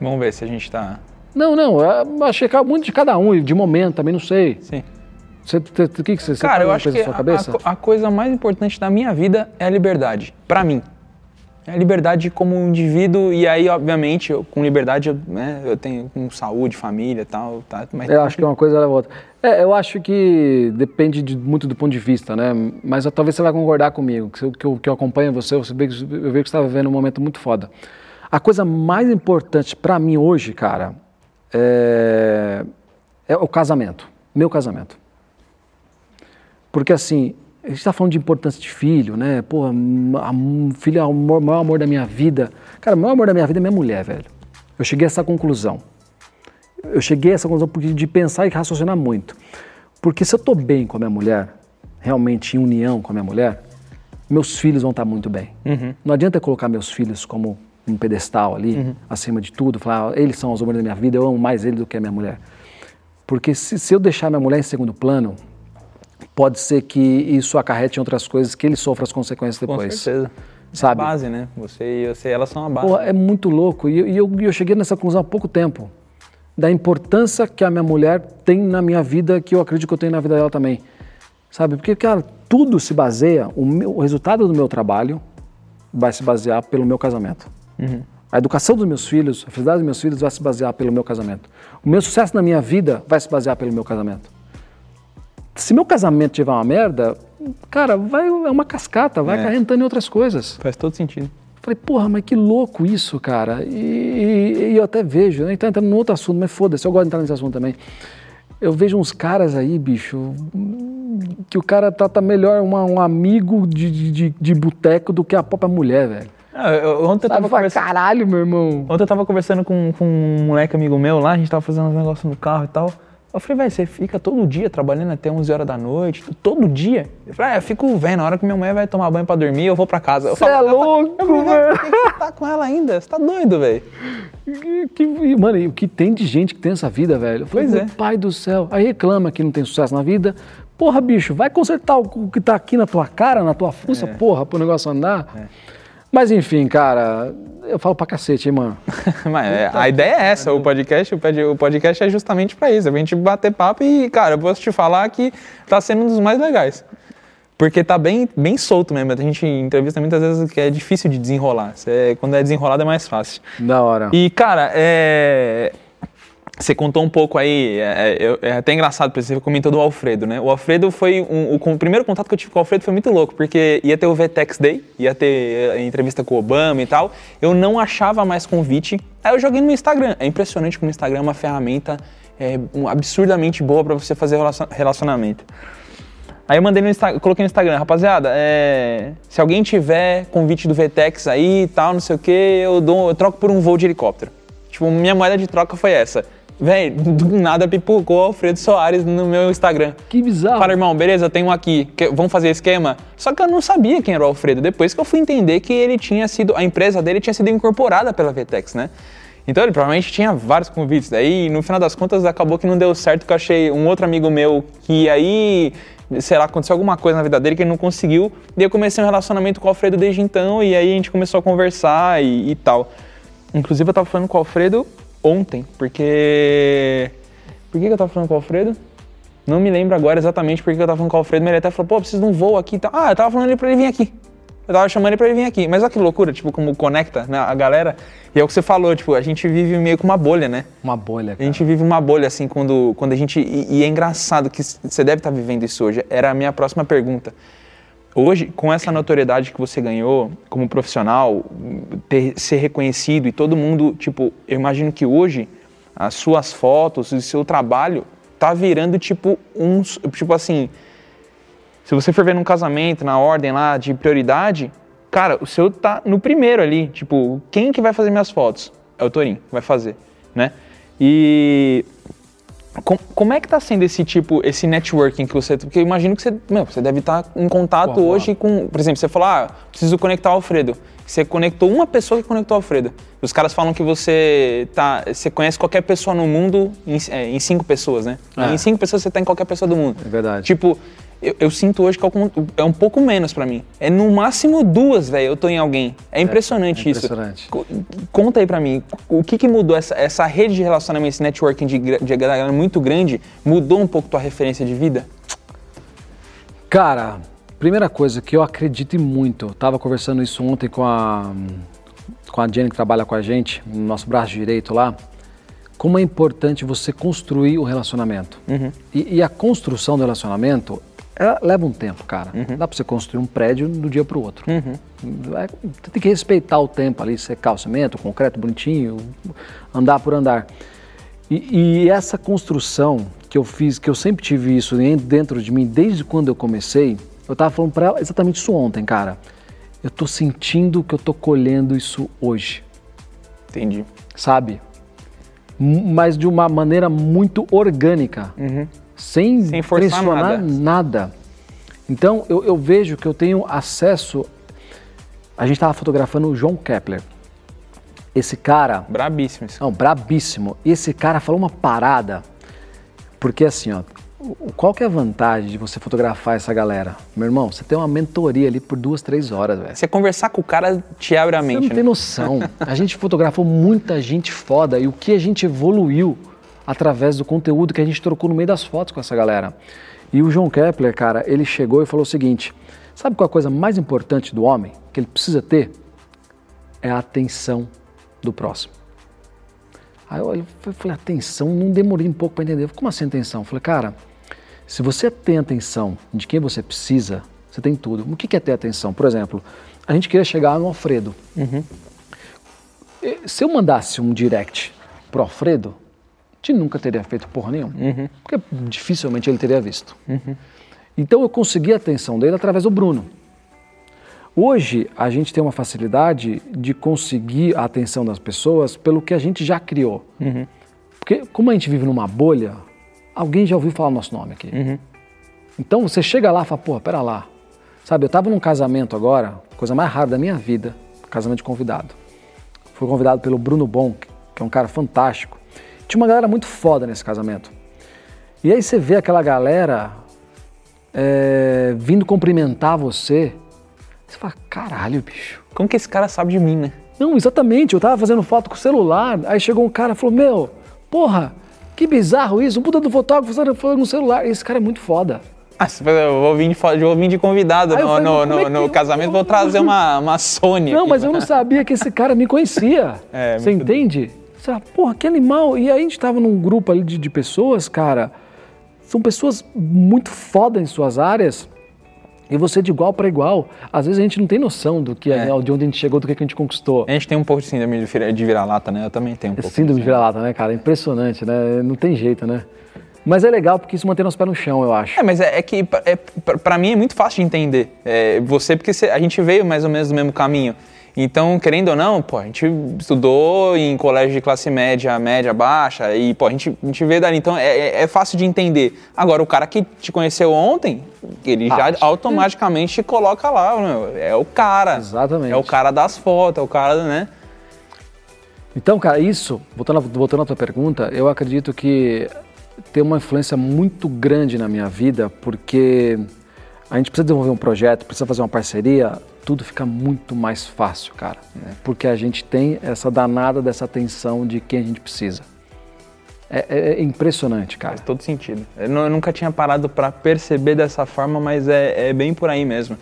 Vamos ver se a gente tá... Não, não, eu achei que é muito de cada um, de momento também, não sei. Sim. Você, você- o que, que você, Cara, eu acho coisa que na sua a, cabeça? a a coisa mais importante da minha vida é a liberdade. Pra mim. É liberdade como indivíduo e aí, obviamente, eu- com liberdade, eu, né, eu tenho com saúde, família e tal, tá? Mas Eu acho que uma coisa leva outra. É, eu acho que depende de- muito do ponto de vista, né? Mas eu- talvez você vai concordar comigo, que eu, que eu, que eu acompanho você, vejo que eu vejo que você está vivendo um momento muito foda. A coisa mais importante pra mim hoje, cara, é, é o casamento. Meu casamento. Porque assim, a gente está falando de importância de filho, né? Pô, a, a, filho é o maior, amor da minha vida. Cara, o maior amor da minha vida é minha mulher, velho. Eu cheguei a essa conclusão. Eu cheguei a essa conclusão porque de pensar e raciocinar muito. Porque se eu estou bem com a minha mulher, realmente em união com a minha mulher, meus filhos vão estar muito bem. Uhum. Não adianta eu colocar meus filhos como um pedestal ali, Uhum. acima de tudo, falar, ah, eles são os amores da minha vida, eu amo mais ele do que a minha mulher. Porque se, se eu deixar minha mulher em segundo plano, pode ser que isso acarrete em outras coisas, que ele sofra as consequências Com depois. certeza. Sabe? A base, né? Você e você, elas são a base. Pô, é muito louco. E, eu- eu, eu cheguei nessa conclusão há pouco tempo. Da importância que a minha mulher tem na minha vida, que eu acredito que eu tenho na vida dela também. Sabe? Porque, cara, tudo se baseia, o, meu- o resultado do meu trabalho vai se basear pelo meu casamento. A educação dos meus filhos, a felicidade dos meus filhos vai se basear pelo meu casamento. O meu sucesso na minha vida vai se basear pelo meu casamento. Se meu casamento tiver uma merda, cara, vai, é uma cascata, vai É. acarretando em outras coisas. Faz todo sentido. Falei, porra, mas que louco isso, cara. E, e- e eu até vejo, né? Então entrando num outro assunto, mas foda-se, eu gosto de entrar nesse assunto também. Eu vejo uns caras aí, bicho, que o cara trata melhor uma- um amigo de, de, de, de boteco do que a própria mulher, velho. Ah, eu- ontem eu tava conversando. caralho, meu irmão. Ontem eu tava conversando com, com um moleque amigo meu lá, a gente tava fazendo uns negócios no carro e tal. Eu falei, velho, você fica todo dia trabalhando até 11 horas da noite, todo dia? Eu falei, ah, eu fico vendo, na hora que minha mulher vai tomar banho pra dormir, eu vou pra casa. Você é louco, velho. por que você tá com ela ainda? Você tá doido, velho? Que- mano, o que tem de gente que tem essa vida, velho? Eu falei, Pois é. pai do céu. Aí reclama que não tem sucesso na vida. Porra, bicho, vai consertar o, que tá aqui na tua cara, na tua fuça, É. porra, pro negócio andar. Mas enfim, cara, eu falo pra cacete, hein, mano. [laughs] Mas é, a ideia é essa, o podcast, o pod- o podcast é justamente pra isso, é pra gente bater papo e, cara, eu posso te falar que tá sendo um dos mais legais. Porque tá bem, bem solto mesmo, a gente entrevista muitas vezes que é difícil de desenrolar, Cê- quando é desenrolado é mais fácil. Da hora. E, cara, é... Você contou um pouco aí, é, é- é até engraçado, porque você comentou do Alfredo, né? O Alfredo foi, um, o, o primeiro contato que eu tive com o Alfredo foi muito louco, porque ia ter o VTEX Day, ia ter a entrevista com o Obama e tal, eu não achava mais convite, aí eu joguei no Instagram. É impressionante como o Instagram é uma ferramenta é, um- absurdamente boa para você fazer relacion- relacionamento. Aí eu mandei no Instagram, coloquei no Instagram, rapaziada, é, se alguém tiver convite do VTEX aí e tal, não sei o que, eu, dou, eu troco por um voo de helicóptero. Tipo, minha moeda de troca foi essa. Véi, do nada pipocou o Alfredo Soares no meu Instagram. Que bizarro. Fala, irmão, beleza, eu tenho um aqui, que- vamos fazer esquema? Só que eu não sabia quem era o Alfredo, depois que eu fui entender que ele tinha sido, a empresa dele tinha sido incorporada pela VTEX, né? Então ele provavelmente tinha vários convites. Daí, no final das contas, acabou que não deu certo, que eu achei um outro amigo meu que aí, sei lá, aconteceu alguma coisa na vida dele que ele não conseguiu. E eu comecei um relacionamento com o Alfredo desde então, e aí a gente começou a conversar e, e tal. Inclusive, eu tava falando com o Alfredo ontem, porque. Por que, que eu tava falando com o Alfredo? Não me lembro agora exatamente por que eu tava falando com o Alfredo, mas ele até falou, pô, preciso de um voo aqui e tal. Ah, eu tava falando ele pra ele vir aqui. Eu tava chamando ele pra ele vir aqui. Mas olha que loucura, tipo, como conecta né, a galera. E é o que você falou, tipo, a gente vive meio que uma bolha, né? Uma bolha, A cara. gente vive uma bolha, assim, quando, quando a gente. E, e é engraçado que você deve estar vivendo isso hoje. Era a minha próxima pergunta. Hoje, com essa notoriedade que você ganhou como profissional, ter, ser reconhecido e todo mundo, tipo, eu imagino que hoje as suas fotos o seu trabalho tá virando tipo uns, tipo assim, se você for ver num casamento, na ordem lá de prioridade, cara, o seu tá no primeiro ali, tipo, quem que vai fazer minhas fotos? É o Torinho, vai fazer, né? E com- como é que tá sendo esse tipo, esse networking que você. Porque eu imagino que você, meu, você deve estar em contato Pô, hoje com. Por exemplo, você falou, ah, preciso conectar o Alfredo. Você conectou uma pessoa que conectou o Alfredo. Os caras falam que você tá. Você conhece qualquer pessoa no mundo em, é, em cinco pessoas, né? É. Em cinco pessoas você tá em qualquer pessoa do mundo. É verdade. Tipo, eu, eu sinto hoje que é um- é um pouco menos pra mim. É no máximo duas, velho, eu tô em alguém. É impressionante é isso. impressionante. Co- Conta aí pra mim, o que que mudou essa, essa rede de relacionamento, esse networking de, de galera muito grande, mudou um pouco tua referência de vida? Cara, primeira coisa que eu acredito muito, eu tava conversando isso ontem com a, com a Jenny que trabalha com a gente, no nosso braço direito lá, como é importante você construir o relacionamento. E, e a construção do relacionamento ela leva um tempo, cara. Não dá pra você construir um prédio do dia pro outro. É, você tem que respeitar o tempo ali, secar o cimento, o concreto bonitinho, andar por andar. E, e essa construção que eu fiz, que eu sempre tive isso dentro de mim desde quando eu comecei, Eu tava falando pra ela exatamente isso ontem, cara. Eu tô sentindo que eu tô colhendo isso hoje, Entendi. sabe? Mas de uma maneira muito orgânica, Uhum. Sem forçar pressionar nada. nada. Então eu, eu vejo que eu tenho acesso. A gente estava fotografando o João Kepler. Esse cara, Brabíssimo isso. não, brabíssimo. Esse cara falou uma parada. Porque assim, ó, qual que é a vantagem de você fotografar essa galera? Meu irmão, você tem uma mentoria ali por duas, três horas, velho. Você conversar com o cara te abre a Você mente, não né? tem noção. A gente fotografou muita gente foda e o que a gente evoluiu através do conteúdo que a gente trocou no meio das fotos com essa galera. E o João Kepler, cara, ele chegou e falou o seguinte: sabe qual é a coisa mais importante do homem que ele precisa ter? É a atenção do próximo. Aí eu falei, atenção, não demorei um pouco para entender. Como assim atenção? Eu falei, cara, se você tem atenção de quem você precisa, você tem tudo. O que é ter atenção? Por exemplo, a gente queria chegar no Alfredo. Eh, Se eu mandasse um direct pro Alfredo, gente nunca teria feito porra nenhuma. Porque dificilmente ele teria visto. Então eu consegui a atenção dele através do Bruno. Hoje a gente tem uma facilidade de conseguir a atenção das pessoas pelo que a gente já criou. Porque como a gente vive numa bolha, alguém já ouviu falar o nosso nome aqui. Então você chega lá e fala, porra, pera lá. Sabe, eu estava num casamento agora, coisa mais rara da minha vida, casamento de convidado. Fui convidado pelo Bruno Bon, que é um cara fantástico. Tinha uma galera muito foda nesse casamento. E aí você vê aquela galera é, vindo cumprimentar você. Você fala, caralho, bicho. Como que esse cara sabe de mim, né? Não, exatamente. Eu tava fazendo foto com o celular, aí chegou um cara e falou: Meu, porra, que bizarro isso. Um puta do fotógrafo foto no celular. Esse cara é muito foda. Ah, eu vou vir de, vou vir de convidado no, falei, no, no- é que no casamento, vou trazer uma, uma Sony. Não, aqui. mas eu não sabia que esse cara me conhecia. [laughs] É, Você entende? Você fala, porra, que animal. E aí a gente tava num grupo ali de, de pessoas, cara. São pessoas muito foda em suas áreas. E você de igual para igual. Às vezes a gente não tem noção do que é, É. de onde a gente chegou, do que, que a gente conquistou. A gente tem um pouco de síndrome de vira- de vira-lata, né? Eu também tenho um pouco. síndrome de vira-lata, né, cara? Impressionante, né? Não tem jeito, né? Mas é legal porque isso mantém nosso pé no chão, eu acho. É, mas é, é que pra- é, pra mim é muito fácil de entender. É, você, porque você- a gente veio mais ou menos do mesmo caminho. Então, querendo ou não, pô, a gente estudou em colégio de classe média, média, baixa, e pô, a gente, a gente veio dali. Então é, é- é fácil de entender. Agora, o cara que te conheceu ontem, ele já Ah, automaticamente te coloca lá, meu, é o cara. Exatamente. É o cara das fotos, é o cara, né? Então, cara, isso, voltando, voltando à tua pergunta, eu acredito que tem uma influência muito grande na minha vida, porque a gente precisa desenvolver um projeto, precisa fazer uma parceria, tudo fica muito mais fácil, cara. né? Porque a gente tem essa danada dessa atenção de quem a gente precisa. É, é- é impressionante, cara. Faz todo sentido. Eu, nu- eu nunca tinha parado para perceber dessa forma, mas é, é bem por aí mesmo.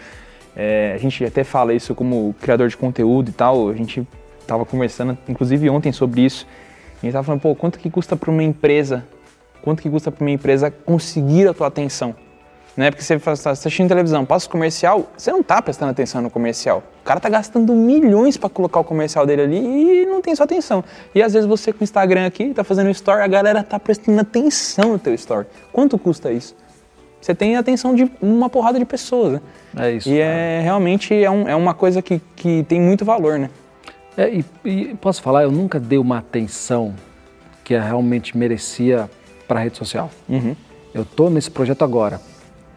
É, a gente até fala isso como criador de conteúdo e tal. A gente tava conversando, inclusive ontem, sobre isso. A gente tava falando, pô, quanto que custa para uma empresa? Quanto que custa para uma empresa conseguir a tua atenção? Né? Porque você está assistindo televisão, passa o comercial, você não tá prestando atenção no comercial. O cara tá gastando milhões para colocar o comercial dele ali e não tem sua atenção. E às vezes você com o Instagram aqui, tá fazendo um story, a galera tá prestando atenção no teu story. Quanto custa isso? Você tem a atenção de uma porrada de pessoas, né? É isso. E é realmente é, um- é uma coisa que, que tem muito valor, né? É, e, e posso falar, eu nunca dei uma atenção que eu realmente merecia para a rede social. Eu tô nesse projeto agora,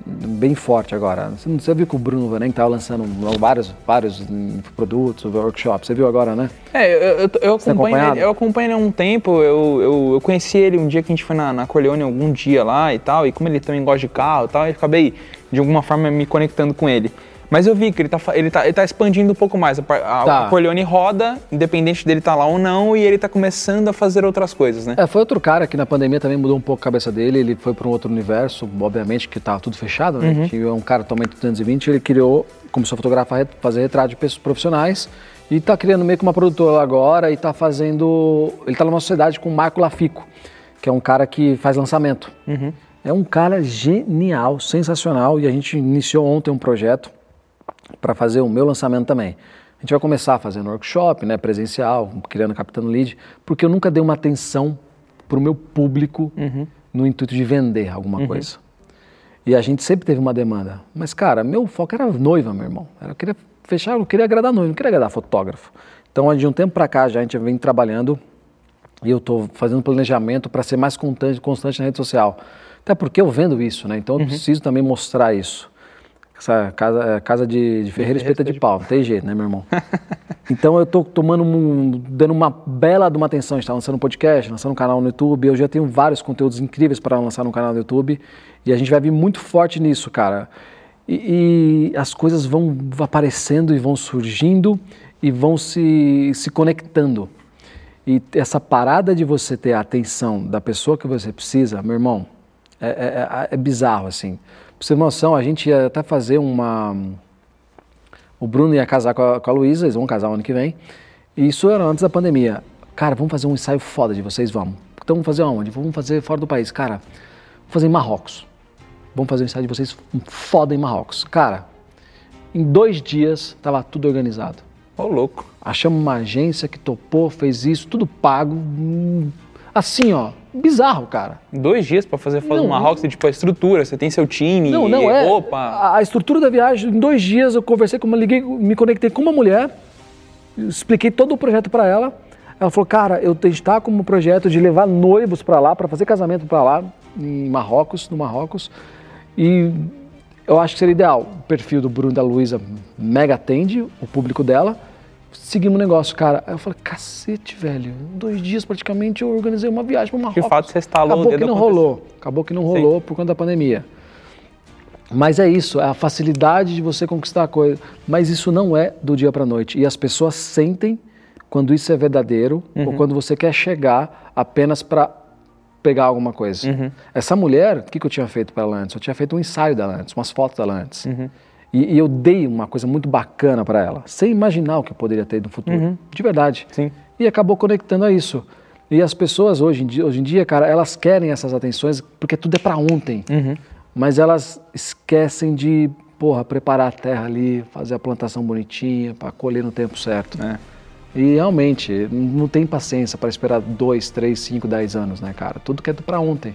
bem forte agora. Você, viu que o Bruno Vanem estava lançando vários, vários hum, produtos, workshops, você viu agora, né? É, eu, eu, eu acompanho eu acompanho há um tempo, eu, eu, eu conheci ele um dia que a gente foi na, na Corleone algum dia lá e tal, e como ele também gosta de carro e tal, eu acabei de alguma forma me conectando com ele. Mas eu vi que ele tá, ele tá, ele tá expandindo um pouco mais. A, a, Tá. a Corleone roda, independente dele estar lá ou não, e ele tá começando a fazer outras coisas, né? É, foi outro cara que na pandemia também mudou um pouco a cabeça dele, ele foi para um outro universo, obviamente que estava tudo fechado, né? Tinha um cara totalmente 220, ele criou, começou a fotografar, fazer retrato de pessoas profissionais e está criando meio que uma produtora agora e está fazendo, ele está numa sociedade com o Marco Lafico, que é um cara que faz lançamento. É um cara genial, sensacional e a gente iniciou ontem um projeto para fazer o meu lançamento também. A gente vai começar fazendo workshop, né, presencial, criando Capitano Lead, porque eu nunca dei uma atenção para o meu público no intuito de vender alguma coisa. E a gente sempre teve uma demanda. Mas, cara, meu foco era noiva, meu irmão. Eu queria fechar, eu queria agradar noiva, não queria agradar fotógrafo. Então, de um tempo para cá, já a gente vem trabalhando e eu estou fazendo planejamento para ser mais constante, constante na rede social. Até porque eu vendo isso, né? Então, eu preciso também mostrar isso. Essa casa, é, casa de, de Ferreira espeta de pau, não tem jeito, né, meu irmão? [laughs] então eu tô tomando um, dando uma bela de uma atenção. A gente tá lançando um podcast, lançando um canal no YouTube. Eu já tenho vários conteúdos incríveis para lançar no canal do YouTube. E a gente vai vir muito forte nisso, cara. E, e as coisas vão aparecendo e vão surgindo e vão se, se conectando. E essa parada de você ter a atenção da pessoa que você precisa, meu irmão, é, é, é- é bizarro, assim. Pra você ter noção, a gente ia até fazer uma. O Bruno ia casar com a, com a Luísa, eles vão casar o ano que vem. E isso era antes da pandemia. Cara, vamos fazer um ensaio foda de vocês, vamos. Então vamos fazer aonde? Vamos fazer fora do país. Cara, vamos fazer em Marrocos. Vamos fazer um ensaio de vocês foda em Marrocos. Cara, em dois dias tava tudo organizado. Ô, louco. Achamos uma agência que topou, fez isso, tudo pago. Hum, Assim, ó, bizarro, cara. Dois dias pra fazer foto Não, do Marrocos, tipo, a estrutura, você tem seu time, Não, não é. roupa. A, a estrutura da viagem, em dois dias eu conversei com uma, liguei, me conectei com uma mulher, expliquei todo o projeto para ela. Ela falou, cara, eu está como projeto de levar noivos para lá, para fazer casamento para lá, em Marrocos, no Marrocos. E eu acho que seria ideal. O perfil do Bruno e da Luísa mega atende o público dela. Seguimos o negócio, cara. Aí eu falei, cacete, velho. Em dois dias praticamente eu organizei uma viagem para Marrocos. De fato, você estalou o Acabou dedo, que não aconteceu. rolou. Acabou que não rolou por conta da pandemia. Mas é isso, é a facilidade de você conquistar a coisa. Mas isso não é do dia para noite. E as pessoas sentem quando isso é verdadeiro ou quando você quer chegar apenas para pegar alguma coisa. Essa mulher, o que, que eu tinha feito para ela antes? Eu tinha feito um ensaio dela antes, umas fotos dela antes. E, e eu dei uma coisa muito bacana para ela, sem imaginar o que eu poderia ter no futuro. De verdade. Sim. E acabou conectando a isso. E as pessoas hoje em dia, hoje em dia cara, elas querem essas atenções porque tudo é para ontem. Mas elas esquecem de, porra, preparar a terra ali, fazer a plantação bonitinha, para colher no tempo certo. É. E realmente, não tem paciência para esperar dois, três, cinco, dez anos, né, cara? Tudo que é para ontem.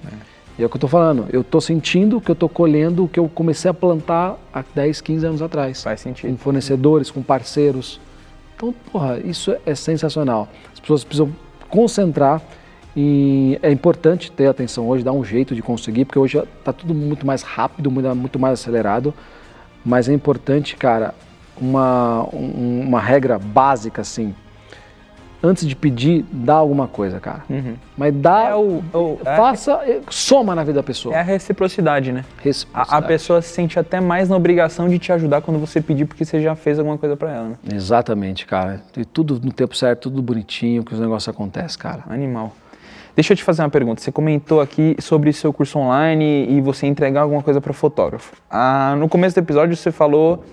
E é o que eu tô falando. Eu tô sentindo que eu tô colhendo o que eu comecei a plantar há 10, 15 anos atrás. Faz sentido. Com fornecedores, com parceiros. Então, porra, isso é sensacional. As pessoas precisam concentrar e é importante ter atenção hoje, dar um jeito de conseguir, porque hoje está tudo muito mais rápido, muito, mais acelerado. Mas é importante, cara, uma, um- uma regra básica assim. Antes de pedir, dá alguma coisa, cara. Mas dá. É o- o- é- faça, eh, soma na vida da pessoa. É a reciprocidade, né? A, a Reciprocidade. pessoa se sente até mais na obrigação de te ajudar quando você pedir, porque você já fez alguma coisa pra ela, né? Exatamente, cara. E tudo no tempo certo, tudo bonitinho, que os negócios acontecem, cara. Animal. Deixa eu te fazer uma pergunta. Você comentou aqui sobre seu curso online e você entregar alguma coisa para fotógrafo. Ah, no começo do episódio você falou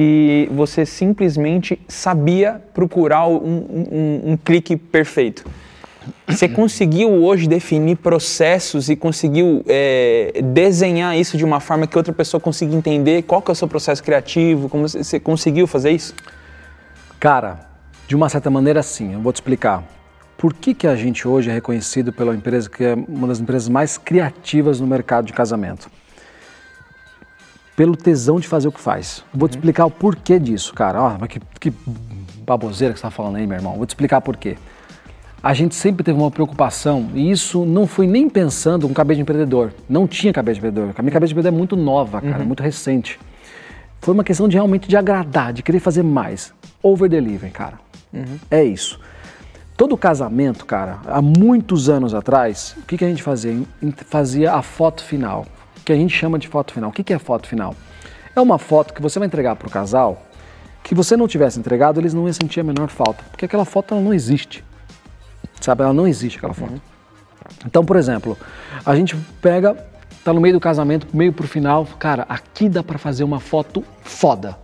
que você simplesmente sabia procurar um, um- um- clique perfeito. Você conseguiu hoje definir processos e conseguiu é, desenhar isso de uma forma que outra pessoa consiga entender qual que é o seu processo criativo? Como você conseguiu fazer isso? Cara, de uma certa maneira, sim. Eu vou te explicar. Por que, que a gente hoje é reconhecido pela empresa que é uma das empresas mais criativas no mercado de casamento? Pelo tesão de fazer o que faz. Vou te explicar o porquê disso, cara. Ó, mas que, que baboseira que você está falando aí, meu irmão. Vou te explicar por quê. A gente sempre teve uma preocupação, e isso não foi nem pensando com cabeça de empreendedor. Não tinha cabeça de empreendedor. A minha cabeça de empreendedor é muito nova, cara, muito recente. Foi uma questão de realmente de agradar, de querer fazer mais. Over delivery, cara. É isso. Todo casamento, cara, há muitos anos atrás, o que, que a gente fazia? Fazia a foto final, que a gente chama de foto final. O que, é foto final? É uma foto que você vai entregar para o casal, que você não tivesse entregado, eles não iam sentir a menor falta, porque aquela foto ela não existe. Sabe, ela não existe aquela foto. Então, por exemplo, a gente pega, tá no meio do casamento, meio pro final, cara, aqui dá para fazer uma foto foda.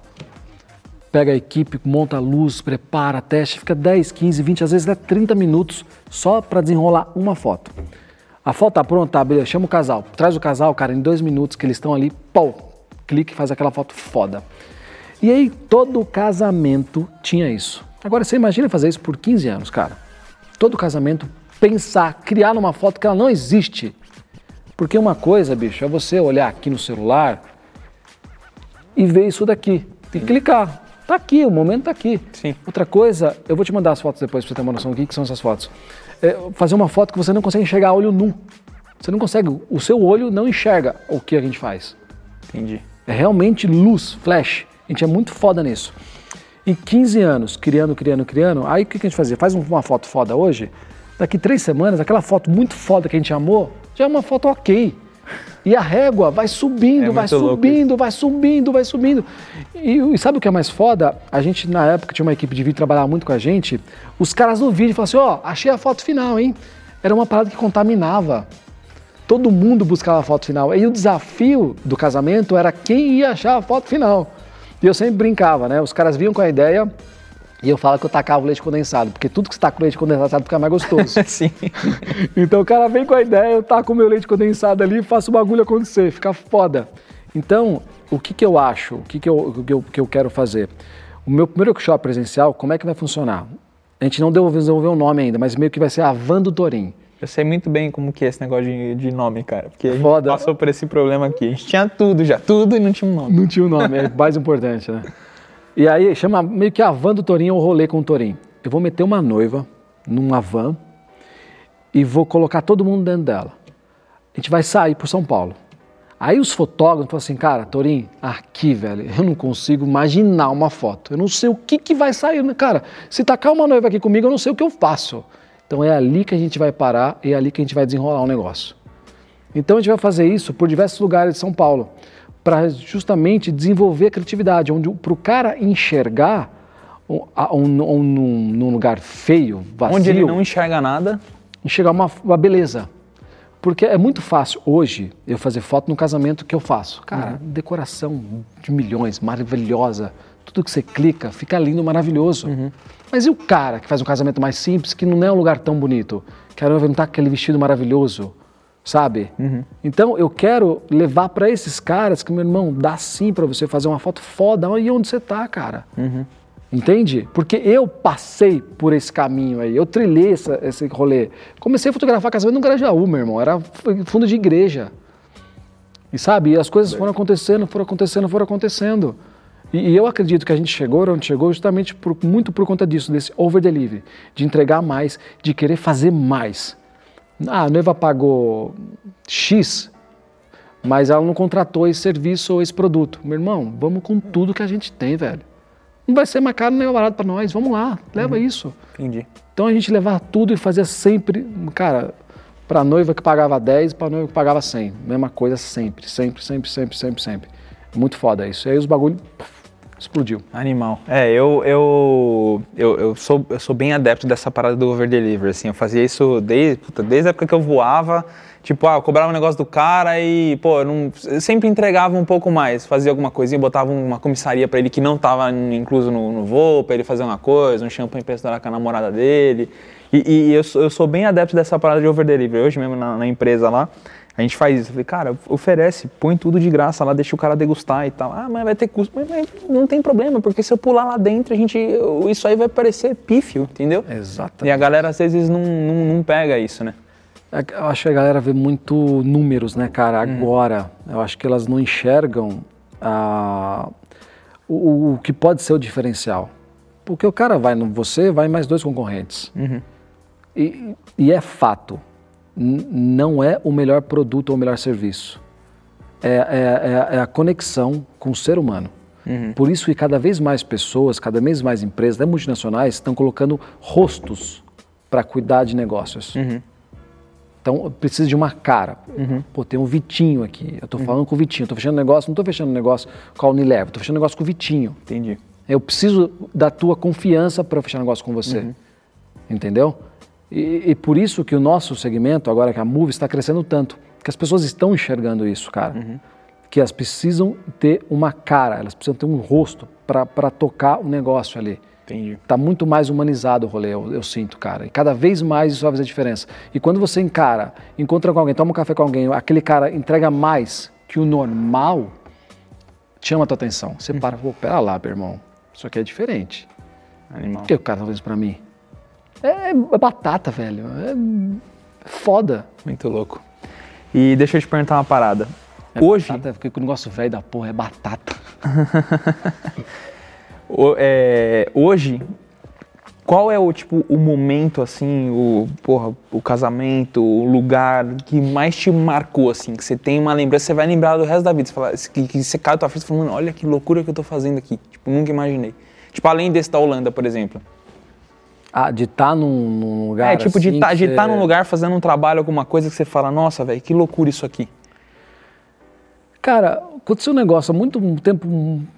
Pega a equipe, monta a luz, prepara, teste, fica 10, 15, 20, às vezes até 30 minutos só para desenrolar uma foto. A foto tá pronta, tá, beleza, chama o casal. Traz o casal, cara, em dois minutos que eles estão ali, pô, clique e faz aquela foto foda. E aí todo casamento tinha isso. Agora você imagina fazer isso por 15 anos, cara. Todo casamento pensar, criar numa foto que ela não existe. Porque uma coisa, bicho, é você olhar aqui no celular e ver isso daqui. Tem que clicar. Tá aqui, o momento tá aqui. Sim. Outra coisa, eu vou te mandar as fotos depois pra você ter uma noção do que, que são essas fotos. É fazer uma foto que você não consegue enxergar olho nu. Você não consegue, o seu olho não enxerga o que a gente faz. Entendi. É realmente luz, flash. A gente é muito foda nisso. Em 15 anos, criando, criando, criando, aí o que a gente fazia? Faz um- uma foto foda hoje, daqui três semanas, aquela foto muito foda que a gente amou, já é uma foto ok. E a régua vai subindo, É vai subindo, vai subindo, vai subindo. E, e sabe o que é mais foda? A gente, na época, tinha uma equipe de vídeo que trabalhava muito com a gente. Os caras no vídeo falavam assim: ó, achei a foto final, hein? Era uma parada que contaminava. Todo mundo buscava a foto final. E o desafio do casamento era quem ia achar a foto final. E eu sempre brincava, né? Os caras vinham com a ideia e eu falava que eu tacava o leite condensado, porque tudo que você taca com leite condensado fica mais gostoso. [laughs] Sim. [laughs] Então o cara vem com a ideia, eu taco o meu leite condensado ali e faço o bagulho acontecer, fica foda. Então, o que, que eu acho, o que, que, eu, o que, eu, que eu quero fazer? O meu primeiro workshop presencial, como é que vai funcionar? A gente não deu- desenvolveu um nome ainda, mas meio que vai ser a Van do Torim. Eu sei muito bem como que é esse negócio de, de nome, cara. Porque a gente passou por esse problema aqui. A gente tinha tudo já, tudo e não tinha um nome. Não tinha o nome, é mais importante, né? [laughs] E aí chama meio que a van do Torinho ou rolê com o Torinho. Eu vou meter uma noiva numa van e vou colocar todo mundo dentro dela. A gente vai sair por São Paulo. Aí os fotógrafos falam assim, cara, Torinho, aqui, velho, eu não consigo imaginar uma foto. Eu não sei o que, que vai sair. né? Cara, se tacar uma noiva aqui comigo, eu não sei o que eu faço. Então é ali que a gente vai parar e é ali que a gente vai desenrolar o negócio. Então a gente vai fazer isso por diversos lugares de São Paulo, para justamente desenvolver a criatividade, onde para o cara enxergar um, a- um, um- num, lugar feio, vazio, Onde ele não enxerga nada, enxergar uma, uma beleza. Porque é muito fácil hoje eu fazer foto no casamento que eu faço. Cara, decoração de milhões, maravilhosa. Tudo que você clica fica lindo, maravilhoso. Mas e o cara que faz um casamento mais simples, que não é um lugar tão bonito? Que a noiva não tá com aquele vestido maravilhoso, sabe? Então eu quero levar para esses caras que, meu irmão, dá sim para você fazer uma foto foda. Olha onde você tá, cara. Entende? Porque eu passei por esse caminho aí, eu trilhei essa- esse rolê. Comecei a fotografar casamento no Grajaú, meu irmão, era fundo de igreja. E sabe, e as coisas foram acontecendo, foram acontecendo, foram acontecendo. E, e eu acredito que a gente chegou onde chegou justamente por- muito por conta disso, desse over delivery, de entregar mais, de querer fazer mais. Ah, a noiva pagou X, mas ela não contratou esse serviço ou esse produto. Meu irmão, vamos com tudo que a gente tem, velho. Não vai ser mais caro nem mais barato para nós. Vamos lá, leva isso. entendi. Então a gente levar tudo e fazia sempre, cara, para noiva que pagava 10, para noiva que pagava 100. Mesma coisa sempre, sempre, sempre, sempre, sempre, sempre. Muito foda isso. E aí os bagulho puf, explodiu. Animal. É, eu, eu, eu, eu, sou, eu sou bem adepto dessa parada do over delivery, assim, eu fazia isso desde, puta, desde a época que eu voava, tipo, ah, eu cobrava um negócio do cara e, pô, eu, não, eu sempre entregava um pouco mais, fazia alguma coisinha, botava uma comissaria pra ele que não tava incluso no, no voo, pra ele fazer uma coisa, um champanhe pra estourar com a namorada dele, e, e eu, eu sou bem adepto dessa parada de over delivery, hoje mesmo na, na empresa lá, a gente faz isso. Eu falei, cara, oferece, põe tudo de graça lá, deixa o cara degustar e tal. Ah, mas vai ter custo. Mas, mas não tem problema, porque se eu pular lá dentro, a gente, isso aí vai parecer pífio, entendeu? Exatamente. E a galera às vezes não, não, não pega isso, né? É Eu acho que a galera vê muito números, né, cara? Agora, eu acho que elas não enxergam ah, o, o que pode ser o diferencial. Porque o cara vai no você, vai mais dois concorrentes. E, e é fato, não é o melhor produto ou o melhor serviço. É, é- é- é a conexão com o ser humano. Por isso que cada vez mais pessoas, cada vez mais empresas, até multinacionais, estão colocando rostos para cuidar de negócios. Então, precisa de uma cara. Pô, tem um Vitinho aqui. Eu tô falando com o Vitinho. Tô fechando negócio, não tô fechando negócio com a Unilever. Tô fechando negócio com o Vitinho. Entendi. Eu preciso da tua confiança para fechar negócio com você. Entendeu? E, e por isso que o nosso segmento, agora que a Move está crescendo tanto, que as pessoas estão enxergando isso, cara. Que elas precisam ter uma cara, elas precisam ter um rosto para tocar o negócio ali. Entendi. Tá muito mais humanizado o rolê, eu, eu sinto, cara. E cada vez mais isso vai fazer diferença. E quando você encara, encontra com alguém, toma um café com alguém, aquele cara entrega mais que o normal, chama a tua atenção. Você para, pô, pera lá, meu irmão. Isso aqui é diferente. Animal. Por que o cara tá fazendo isso pra mim? É, é batata, velho. É foda. Muito louco. E deixa eu te perguntar uma parada. É Hoje, Batata, porque o negócio velho da porra é batata. [laughs] o- é, hoje, qual é o tipo o momento assim, o porra, o casamento, o lugar que mais te marcou assim, que você tem uma lembrança, você vai lembrar do resto da vida, você fala, que, que você cai da tua frente fala, mano, olha que loucura que eu tô fazendo aqui. Tipo, nunca imaginei. Tipo, além desse da Holanda, por exemplo. Ah, de estar num, num lugar é, tipo, de assim estar que de tá você- num lugar fazendo um trabalho, alguma coisa que você fala, nossa, velho, que loucura isso aqui. Cara, aconteceu um negócio há muito tempo,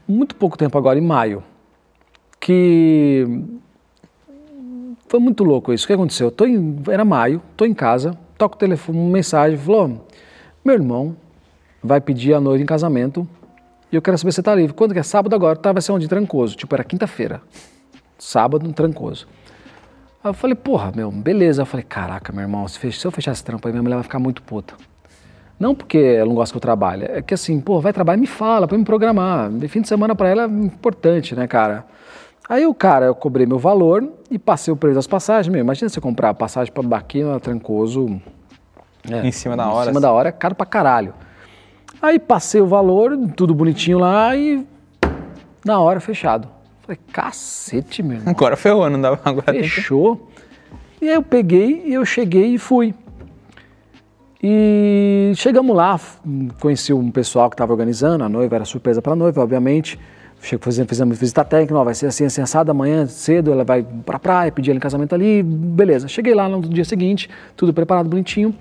muito pouco tempo agora, em maio, que foi muito louco isso. O que aconteceu? Eu Tô em, era maio, tô em casa, toco o telefone, uma mensagem, falou, meu irmão vai pedir a noiva em casamento e eu quero saber se você tá livre. Quando que é? Sábado agora, tá, vai ser onde? Trancoso. Tipo, era quinta-feira. Sábado, Trancoso. Aí eu falei, porra, meu, beleza. Eu falei, caraca, meu irmão, se, fech- se eu fechar esse trampo aí, minha mulher vai ficar muito puta. Não porque ela não gosta que eu trabalhe, é que assim, pô, vai trabalhar, me fala, pra me programar. De fim de semana pra ela é importante, né, cara? Aí o cara, eu cobrei meu valor e passei o preço das passagens. Meu, imagina você comprar passagem pra Baquina, Trancoso. é, Em cima da hora, Em cima assim. da hora, é caro pra caralho. Aí passei o valor, tudo bonitinho lá e na hora fechado. Falei, cacete, meu irmão. Agora ferrou, não dava agora. Fechou. E aí eu peguei, e eu cheguei e fui. E chegamos lá, conheci um pessoal que estava organizando, a noiva era surpresa para a noiva, obviamente. Fizemos, fizemos visita técnica, ó, vai ser assim, assim, assado, amanhã cedo ela vai para a praia, pedir ela em casamento ali, beleza. Cheguei lá no dia seguinte, tudo preparado bonitinho.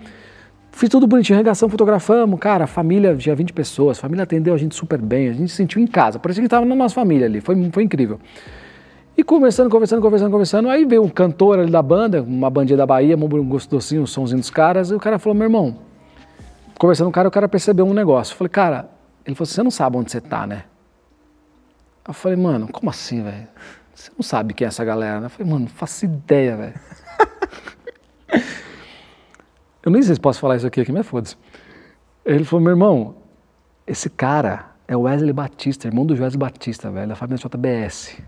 Fiz tudo bonitinho, regação, fotografamos, cara, família, tinha 20 pessoas, família atendeu a gente super bem, a gente se sentiu em casa, parecia que estava na nossa família ali, foi, foi incrível. E conversando, conversando, conversando, conversando. Aí veio um cantor ali da banda, uma bandinha da Bahia, um gostosinho, o somzinho dos caras. E o cara falou: meu irmão, conversando com o cara, o cara percebeu um negócio. Eu falei, cara, ele falou: você não sabe onde você tá, né? Eu falei, mano, como assim, velho? Você não sabe quem é essa galera, né? Eu falei, mano, não faço ideia, velho. [laughs] Eu nem sei se posso falar isso aqui, aqui mas foda-se. Ele falou, meu irmão, esse cara é o Wesley Batista, irmão do Wesley Batista, velho, da família JBS.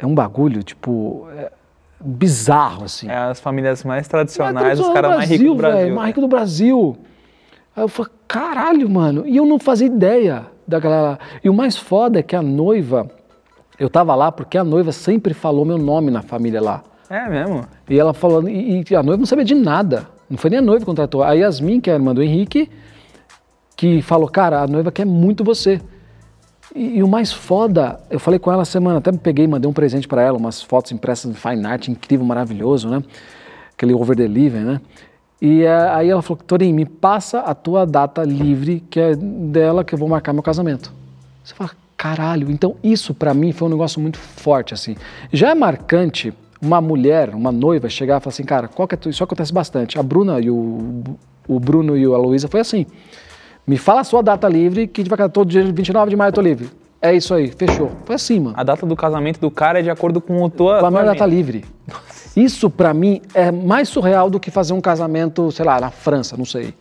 É um bagulho, tipo, é bizarro, assim. É as famílias mais tradicionais, Mas os caras mais ricos do Brasil. velho, mais rico do Brasil. Aí eu falei, caralho, mano. E eu não fazia ideia daquela. E o mais foda é que a noiva. Eu tava lá porque a noiva sempre falou meu nome na família lá. É mesmo? E ela falou. E, e a noiva não sabia de nada. Não foi nem a noiva que contratou. A Yasmin, que é a irmã do Henrique, que falou, cara, a noiva quer muito você. E, e o mais foda, eu falei com ela semana, até me peguei, mandei um presente para ela, umas fotos impressas de fine art, incrível, maravilhoso, né? Aquele over delivery, né? E eh, aí ela falou, Torinho, me passa a tua data livre, que é dela que eu vou marcar meu casamento. Você fala, caralho, então isso para mim foi um negócio muito forte, assim. Já é marcante uma mulher, uma noiva, chegar e falar assim, cara, qual que é tu... isso acontece bastante. A Bruna e o, o Bruno e a Luísa foi assim. Me fala a sua data livre, que a gente vai casar todo dia 29 de maio eu tô livre. É isso aí, fechou. Foi assim, mano. A data do casamento do cara é de acordo com o tua. Com a minha data livre. Isso pra mim é mais surreal do que fazer um casamento, sei lá, na França, não sei.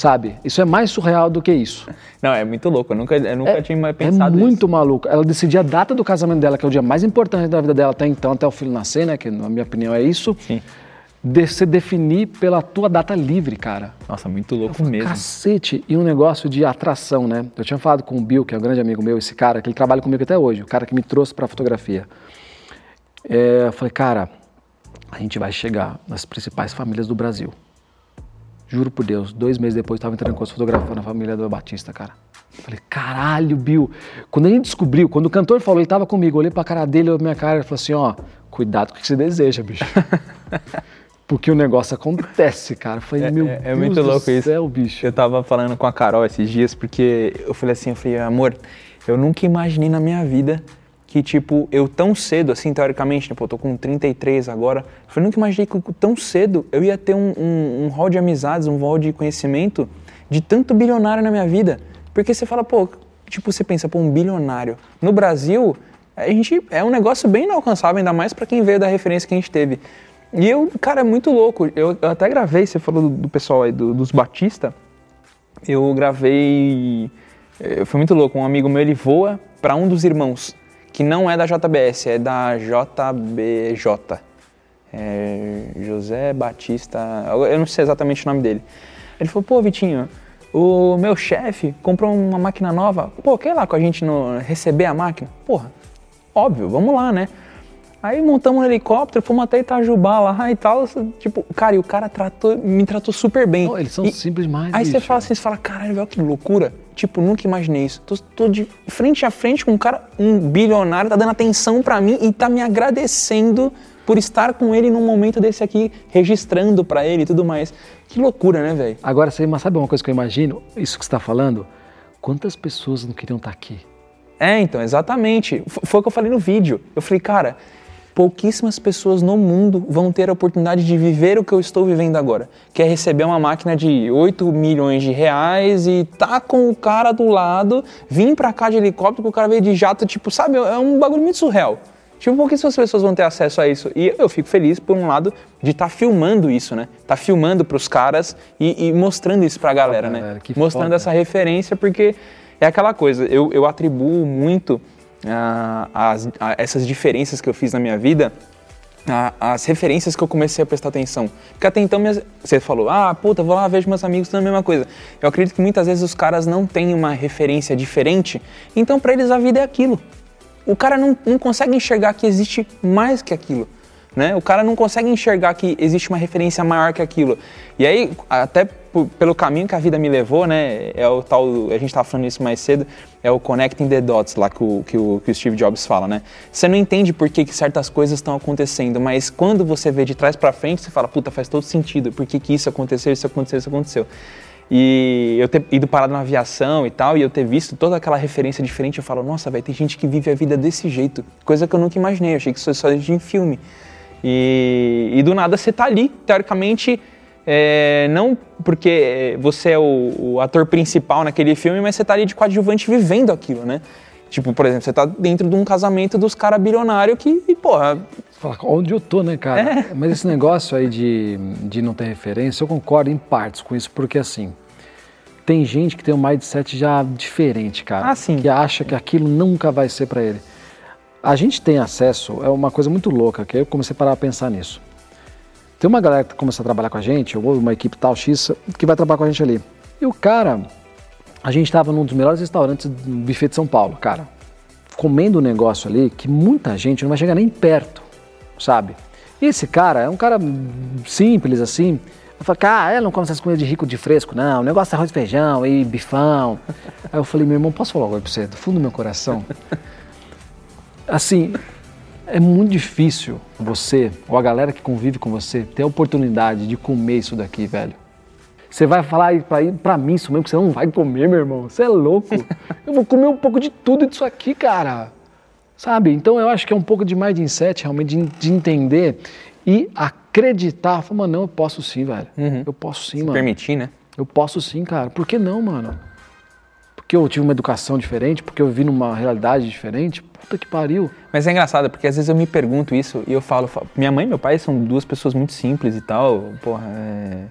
Sabe? Isso é mais surreal do que isso. Não, é muito louco. Eu nunca, eu nunca tinha é pensado muito nisso. maluco. Ela decidir a data do casamento dela, que é o dia mais importante da vida dela até então, até o filho nascer, né? Que na minha opinião é isso. Sim. De se definir pela tua data livre, cara. Nossa, muito louco mesmo. Cacete, e um negócio de atração, né? Eu tinha falado com o Bill, que é um grande amigo meu, esse cara, que ele trabalha comigo até hoje, o cara que me trouxe pra fotografia. É, eu falei, cara, a gente vai chegar nas principais famílias do Brasil. Juro por Deus, dois meses depois eu estava entrando com fotografando a família do Batista, cara. Falei, caralho, Bill. Quando a gente descobriu, quando o cantor falou, ele tava comigo, eu olhei pra cara dele, olhei pra minha cara e falou assim, ó, cuidado com o que você deseja, bicho. [laughs] Porque o negócio acontece, cara. Eu falei, É- meu é- é Deus muito do louco isso. céu, bicho. Eu tava falando com a Carol esses dias, porque eu falei assim, eu falei, amor, eu nunca imaginei na minha vida que, tipo, eu tão cedo, assim, teoricamente, tipo, eu tô com 33 agora, eu nunca imaginei que tão cedo eu ia ter um, um, um hall de amizades, um hall de conhecimento de tanto bilionário na minha vida. Porque você fala, pô, tipo, você pensa, pô, um bilionário. No Brasil, a gente, é um negócio bem inalcançável, ainda mais pra quem veio da referência que a gente teve. E eu, cara, é muito louco. Eu, eu até gravei, você falou do, do pessoal aí, do- dos Batista, eu gravei. eh, Foi muito louco. Um amigo meu ele voa para um dos irmãos, que não é da JBS, é da JBJ. É José Batista. Eu não sei exatamente o nome dele. Ele falou, pô, Vitinho, o meu chefe comprou uma máquina nova. Pô, quer ir lá com a gente no, receber a máquina? Porra, óbvio, vamos lá, né? Aí montamos um helicóptero, fomos até Itajubá lá e tal. Tipo, cara, e o cara tratou, me tratou super bem. Não, eles são E- simples demais. Aí você bicho. fala assim, você fala, caralho, velho, que loucura. Tipo, nunca imaginei isso. Tô, tô de frente a frente com um cara, um bilionário, tá dando atenção pra mim e tá me agradecendo por estar com ele num momento desse aqui, registrando pra ele e tudo mais. Que loucura, né, velho? Agora, você mas sabe uma coisa que eu imagino? Isso que você está falando? Quantas pessoas não queriam estar aqui? É, então, exatamente. F- Foi o que eu falei no vídeo. Eu falei, cara, pouquíssimas pessoas no mundo vão ter a oportunidade de viver o que eu estou vivendo agora. Que é receber uma máquina de 8 milhões de reais e tá com o cara do lado, vir pra cá de helicóptero, o cara veio de jato, tipo, sabe? É um bagulho muito surreal. Tipo, pouquíssimas pessoas vão ter acesso a isso. E eu fico feliz, por um lado, de estar filmando isso, né? Tá filmando pros caras e, e mostrando isso pra galera, Foda, né? que mostrando foda. essa referência, porque é aquela coisa, eu, eu atribuo muito as- a essas diferenças que eu fiz na minha vida a- as referências que eu comecei a prestar atenção. Porque até então, minhas- você falou, ah, puta, vou lá, vejo meus amigos, tudo a mesma coisa. Eu acredito que muitas vezes os caras não têm uma referência diferente, então pra eles a vida é aquilo. O cara não, não consegue enxergar que existe mais que aquilo. Né? O cara não consegue enxergar que existe uma referência maior que aquilo. E aí, até pelo caminho que a vida me levou, né? É o tal. A gente estava falando isso mais cedo, é o connecting the dots lá que o, que o, que o Steve Jobs fala, né? Você não entende por que, que certas coisas estão acontecendo, mas quando você vê de trás para frente, você fala, puta, faz todo sentido. Por que, que isso aconteceu, isso aconteceu, isso aconteceu. E eu ter ido parado na aviação e tal, e eu ter visto toda aquela referência diferente, eu falo, nossa, velho, tem gente que vive a vida desse jeito. Coisa que eu nunca imaginei, eu achei que isso só existia em filme. E, e do nada você tá ali, teoricamente, é, não porque você é o, o ator principal naquele filme, mas você tá ali de coadjuvante vivendo aquilo, né? Tipo, por exemplo, você tá dentro de um casamento dos caras bilionários que, e, porra, Você fala, onde eu tô, né, cara? É. [laughs] Mas esse negócio aí de, de não ter referência, eu concordo em partes com isso, porque assim, tem gente que tem um mindset já diferente, cara. Ah, sim. Que acha que aquilo nunca vai ser pra ele. A gente tem acesso, é uma coisa muito louca, que eu comecei a parar a pensar nisso. Tem uma galera que começa a trabalhar com a gente, ou uma equipe tal X, que vai trabalhar com a gente ali. E o cara, a gente estava num dos melhores restaurantes do buffet de São Paulo, cara. Comendo um negócio ali que muita gente não vai chegar nem perto, sabe? E esse cara é um cara simples assim. Eu falei, cara, ela não come essas comidas de rico de fresco, não. O negócio é arroz e feijão e bifão. [laughs] Aí eu falei, meu irmão, posso falar agora pra você, do fundo do meu coração? Assim, é muito difícil você, ou a galera que convive com você, ter a oportunidade de comer isso daqui, velho. Você vai falar pra, pra mim isso mesmo, que você não vai comer, meu irmão. Você é louco. [laughs] Eu vou comer um pouco de tudo disso aqui, cara. Sabe? Então eu acho que é um pouco de mindset, realmente, de, de entender e acreditar. Falar, mano, não, eu posso sim, velho. Eu posso sim, mano. permitir, né? Eu posso sim, cara. Por que não, mano? Porque eu tive uma educação diferente, porque eu vivi numa realidade diferente. Puta que pariu. Mas é engraçado, porque às vezes eu me pergunto isso e eu falo, falo, minha mãe e meu pai são duas pessoas muito simples e tal, porra, é...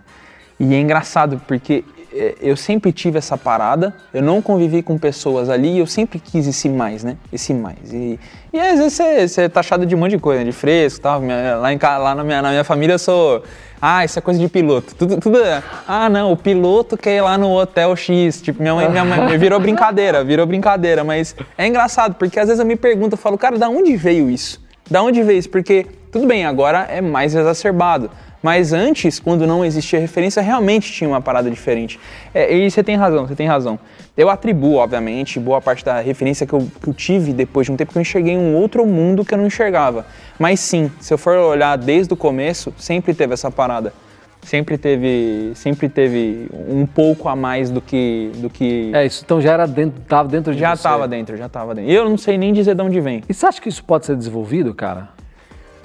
E é engraçado, porque é, eu sempre tive essa parada, eu não convivi com pessoas ali e eu sempre quis esse mais, né? Esse mais. E, e às vezes você, é taxado de um monte de coisa, de fresco e tal. Lá em, lá na, minha, na minha família eu sou. Ah, isso é coisa de piloto. Tudo, tudo é, Ah, não, o piloto quer ir lá no hotel X. Tipo, minha mãe, minha mãe virou brincadeira, virou brincadeira. Mas é engraçado, porque às vezes eu me pergunto, eu falo, cara, da onde veio isso? Da onde veio isso? Porque, tudo bem, agora é mais exacerbado. Mas antes, quando não existia referência, realmente tinha uma parada diferente. É, e você tem razão, você tem razão. Eu atribuo, obviamente, boa parte da referência que eu, que eu tive depois de um tempo que eu enxerguei um outro mundo que eu não enxergava. Mas sim, se eu for olhar desde o começo, sempre teve essa parada. Sempre teve, sempre teve um pouco a mais do que, do que É, isso então já era dentro, tava dentro de já você. estava dentro, já estava dentro. Eu não sei nem dizer de onde vem. E você acha que isso pode ser desenvolvido, cara?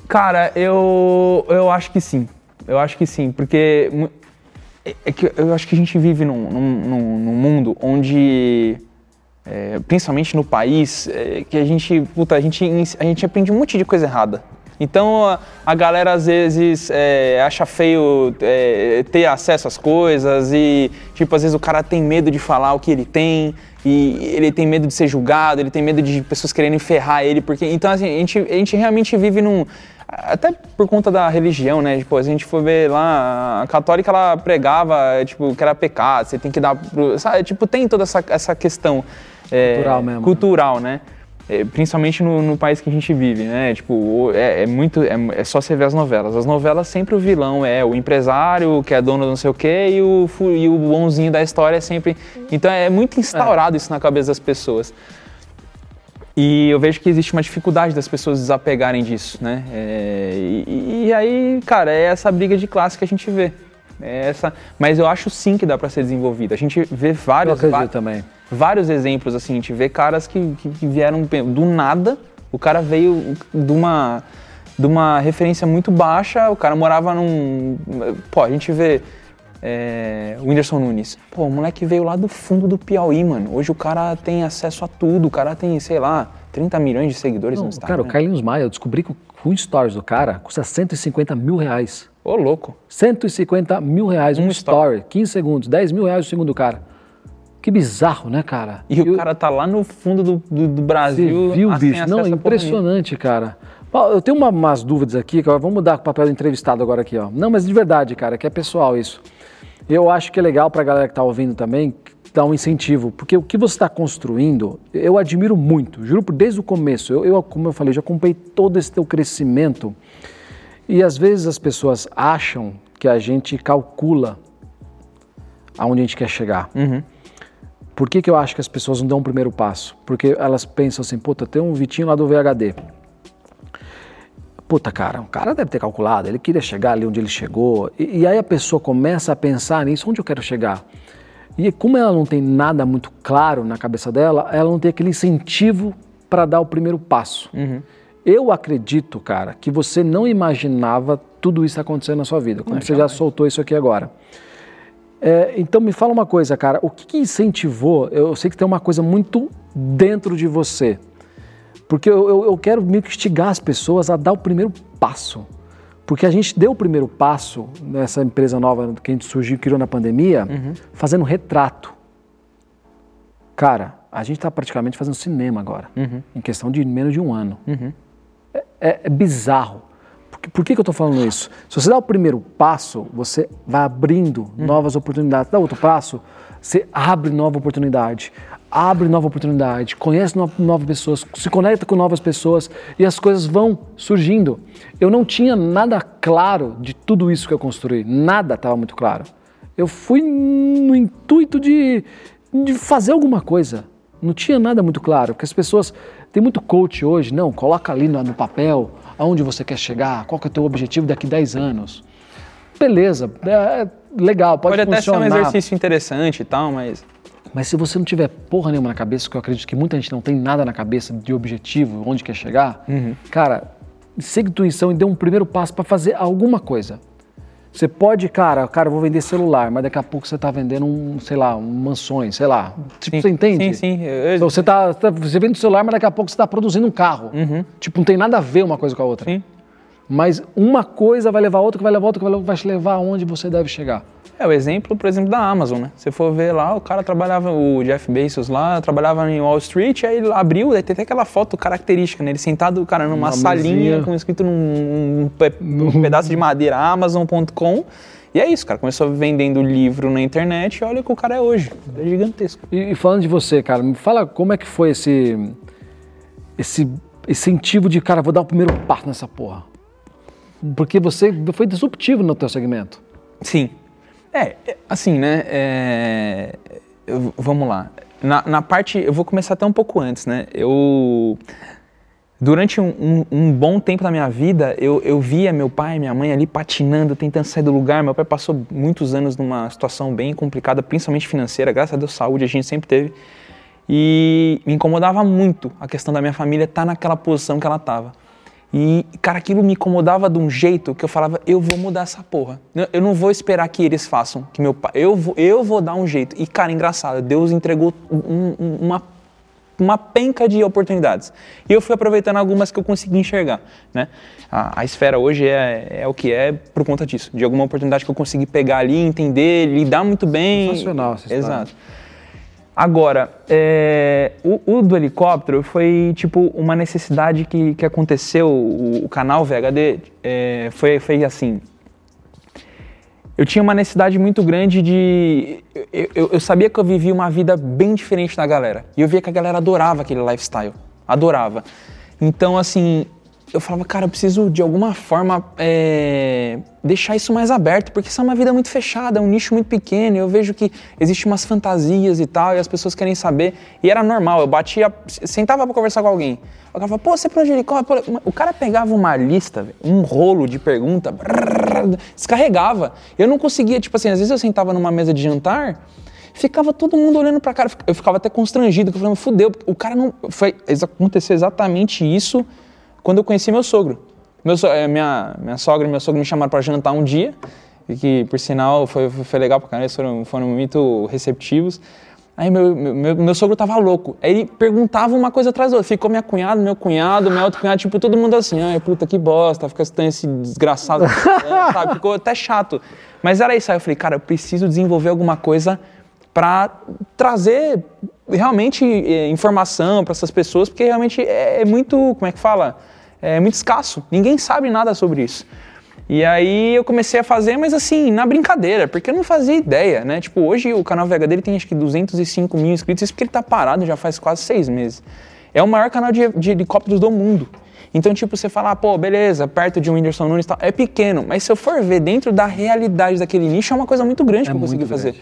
Cara, eu, eu acho que sim. Eu acho que sim, porque é- é que eu acho que a gente vive num, num- num- mundo onde, é, principalmente no país, é, que a gente, puta, a gente, a gente aprende um monte de coisa errada. Então a, a galera às vezes é, acha feio é, ter acesso às coisas e, tipo, às vezes o cara tem medo de falar o que ele tem e ele tem medo de ser julgado, ele tem medo de pessoas quererem ferrar ele, porque então assim, a gente, a gente realmente vive num até por conta da religião, né? Tipo, a gente for ver lá, a católica ela pregava, tipo, que era pecado, você tem que dar. Pro, sabe? Tipo, tem toda essa, essa questão. é, Cultural mesmo. Cultural, né? É, principalmente no, no país que a gente vive, né? Tipo, é, é muito. É, é só você ver as novelas. As novelas sempre o vilão é o empresário, que é dono do não sei o quê, e o, e o bonzinho da história é sempre. Então é muito instaurado isso na cabeça das pessoas. E eu vejo que existe uma dificuldade das pessoas desapegarem disso, né? É, e, e aí, cara, é essa briga de classe que a gente vê. É essa, mas eu acho sim que dá pra ser desenvolvida. A gente vê vários, va- também. vários exemplos assim. A gente vê caras que, que, que vieram do nada. O cara veio de uma, de uma referência muito baixa. O cara morava num. Pô, a gente vê. É, o Whindersson Nunes. Pô, o moleque veio lá do fundo do Piauí, mano. Hoje o cara tem acesso a tudo. O cara tem, sei lá, 30 milhões de seguidores Não, no Instagram. cara, o Carlinhos Maia, eu descobri que o stories do cara custa 150 mil reais. Ô, louco. 150 mil reais, um, Um story. story, 15 segundos, 10 mil reais o segundo do cara. Que bizarro, né, cara? E o cara tá lá no fundo do, do, do Brasil. Você viu, bicho? acesso Não, porra impressionante, cara. Eu tenho uma- umas dúvidas aqui, vamos mudar o papel do entrevistado agora aqui, ó. Não, mas de verdade, cara, que é pessoal isso. Eu acho que é legal pra galera que tá ouvindo também dar um incentivo, porque o que você está construindo, eu admiro muito, juro desde o começo. Eu, eu, como eu falei, já acompanhei todo esse teu crescimento. E às vezes as pessoas acham que a gente calcula aonde a gente quer chegar. Por que, que eu acho que as pessoas não dão o primeiro passo? Porque elas pensam assim, puta, tem um Vitinho lá do VHD. Puta, cara, o cara deve ter calculado, ele queria chegar ali onde ele chegou. E, e aí a pessoa começa a pensar nisso, onde eu quero chegar? E como ela não tem nada muito claro na cabeça dela, ela não tem aquele incentivo para dar o primeiro passo. Eu acredito, cara, que você não imaginava tudo isso acontecendo na sua vida, como você já soltou isso aqui agora. É, então me fala uma coisa, cara, o que, que incentivou? Eu sei que tem uma coisa muito dentro de você, porque eu, eu, eu quero meio que instigar as pessoas a dar o primeiro passo. Porque a gente deu o primeiro passo nessa empresa nova que a gente surgiu, criou na pandemia, fazendo retrato. Cara, a gente está praticamente fazendo cinema agora, em questão de menos de um ano. É, é- é bizarro. Por, que- por que, que eu estou falando isso? Se você dá o primeiro passo, você vai abrindo novas oportunidades. Dá outro passo, você abre nova oportunidade. Abre nova oportunidade, conhece no- novas pessoas, se conecta com novas pessoas e as coisas vão surgindo. Eu não tinha nada claro de tudo isso que eu construí, nada estava muito claro. Eu fui no intuito de, de fazer alguma coisa. Não tinha nada muito claro, porque as pessoas. Tem muito coach hoje, não, coloca ali no, no papel aonde você quer chegar, qual que é o teu objetivo daqui 10 anos. Beleza, é, é legal, pode, Pode até ser funcionar. um exercício interessante e tal, mas. Mas se você não tiver porra nenhuma na cabeça, que eu acredito que muita gente não tem nada na cabeça de objetivo, onde quer chegar, cara, siga a intuição e dê um primeiro passo para fazer alguma coisa. Você pode, cara, cara, eu vou vender celular, mas daqui a pouco você tá vendendo um, sei lá, um mansões, sei lá. Tipo, Sim, você entende? sim, sim. Eu- Então, você, tá, tá- você vende um celular, mas daqui a pouco você tá produzindo um carro. Tipo, não tem nada a ver uma coisa com a outra. Sim. Mas uma coisa vai levar a outra, que vai levar a outra, que vai levar- vai te levar aonde você deve chegar. É o exemplo, por exemplo, da Amazon, né? Se for ver lá, o cara trabalhava, o Jeff Bezos lá, trabalhava em Wall Street, aí ele abriu, aí tem até aquela foto característica, né? Ele sentado, cara, numa Uma salinha com escrito num, um pe- um pedaço de madeira, Amazon.com. E é isso, cara. Começou vendendo livro na internet e olha o que o cara é hoje. É gigantesco. E, e falando de você, cara, me fala como é que foi esse, esse incentivo de, cara, vou dar o primeiro passo nessa porra. Porque você foi disruptivo no teu segmento. Sim. É, assim, né? é, eu- vamos lá. Na, na parte. Eu vou começar até um pouco antes, né? Eu. Durante um, um- um bom tempo da minha vida, eu, eu via meu pai e minha mãe ali patinando, tentando sair do lugar. Meu pai passou muitos anos numa situação bem complicada, principalmente financeira. Graças a Deus, saúde a gente sempre teve. E me incomodava muito a questão da minha família estar naquela posição que ela estava. E, cara, aquilo me incomodava de um jeito que eu falava, eu vou mudar essa porra. Eu- não vou esperar que eles façam, que meu pai. Eu vou, eu vou dar um jeito. E, cara, engraçado, Deus entregou um- uma, uma penca de oportunidades. E eu fui aproveitando algumas que eu consegui enxergar, né? A, a esfera hoje é, é o que é por conta disso. De alguma oportunidade que eu consegui pegar ali, entender, lidar muito bem. Sensacional essa história. Exato. Agora, é, o, o do helicóptero foi tipo uma necessidade que, que aconteceu. O, o canal VHD é, foi, foi assim. Eu tinha uma necessidade muito grande de. Eu, eu, eu sabia que eu vivia uma vida bem diferente da galera. E eu via que a galera adorava aquele lifestyle. Adorava. Então, assim, eu falava, cara, eu preciso de alguma forma é, deixar isso mais aberto, porque isso é uma vida muito fechada, é um nicho muito pequeno. Eu vejo que existe umas fantasias e tal, e as pessoas querem saber. E era normal, eu batia, sentava pra conversar com alguém. O cara falava, pô, você é? O cara pegava uma lista, um rolo de pergunta, descarregava. Eu não conseguia, tipo assim, às vezes eu sentava numa mesa de jantar ficava todo mundo olhando pra cara. Eu ficava até constrangido, eu falava, fudeu, o cara não. Foi, aconteceu exatamente isso quando eu conheci meu sogro. Meu, eh, minha, minha sogra e meu sogro me chamaram para jantar um dia, e que por sinal foi, foi legal pra caramba, eles foram, foram muito receptivos. Aí meu, meu, meu sogro tava louco. Aí ele perguntava uma coisa atrás da outra. Ficou minha cunhada, meu cunhado, meu outro cunhado, tipo, todo mundo assim, ai, puta que bosta, fica esse desgraçado, [laughs] sabe? Ficou até chato. Mas era isso. Aí eu falei, cara, eu preciso desenvolver alguma coisa para trazer realmente é, informação para essas pessoas, porque realmente é, é muito, como é que fala? É muito escasso. Ninguém sabe nada sobre isso. E aí eu comecei a fazer, mas assim, na brincadeira, porque eu não fazia ideia, né? Tipo, hoje o canal VH dele tem acho que 205 mil inscritos, isso porque ele tá parado já faz quase seis meses. É o maior canal de, de helicópteros do mundo. Então, tipo, você fala, ah, pô, beleza, perto de um Whindersson Nunes e tal, é pequeno, mas se eu for ver dentro da realidade daquele nicho, é uma coisa muito grande é que eu consegui fazer.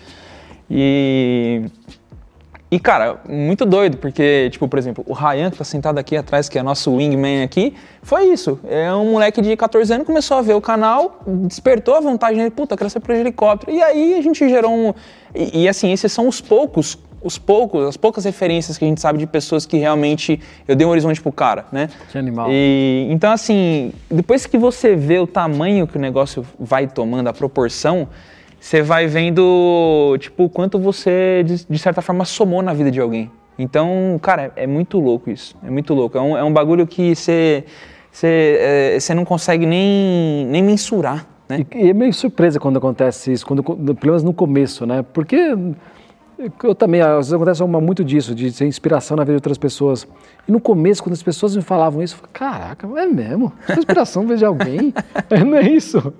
E e, cara, muito doido, porque, tipo, por exemplo, o Ryan, que tá sentado aqui atrás, que é nosso wingman aqui, foi isso. É um moleque de 14 anos, começou a ver o canal, despertou a vontade dele, puta, quero ser pro helicóptero. E aí a gente gerou um... E, e, assim, esses são os poucos, os poucos, as poucas referências que a gente sabe de pessoas que realmente eu dei um horizonte pro cara, né? Que animal. E, então, assim, depois que você vê o tamanho que o negócio vai tomando, a proporção você vai vendo, tipo, o quanto você, de, de, certa forma, somou na vida de alguém. Então, cara, é, é muito louco isso. É muito louco. É um, é um bagulho que você, você, é, não consegue nem, nem mensurar. Né? E, e, é meio surpresa quando acontece isso, quando, pelo menos no começo, né? Porque eu também, às vezes acontece muito disso, de ser inspiração na vida de outras pessoas. E no começo, quando as pessoas me falavam isso, eu falei, caraca, é mesmo? Sou inspiração vejo alguém? [laughs] É, não é isso?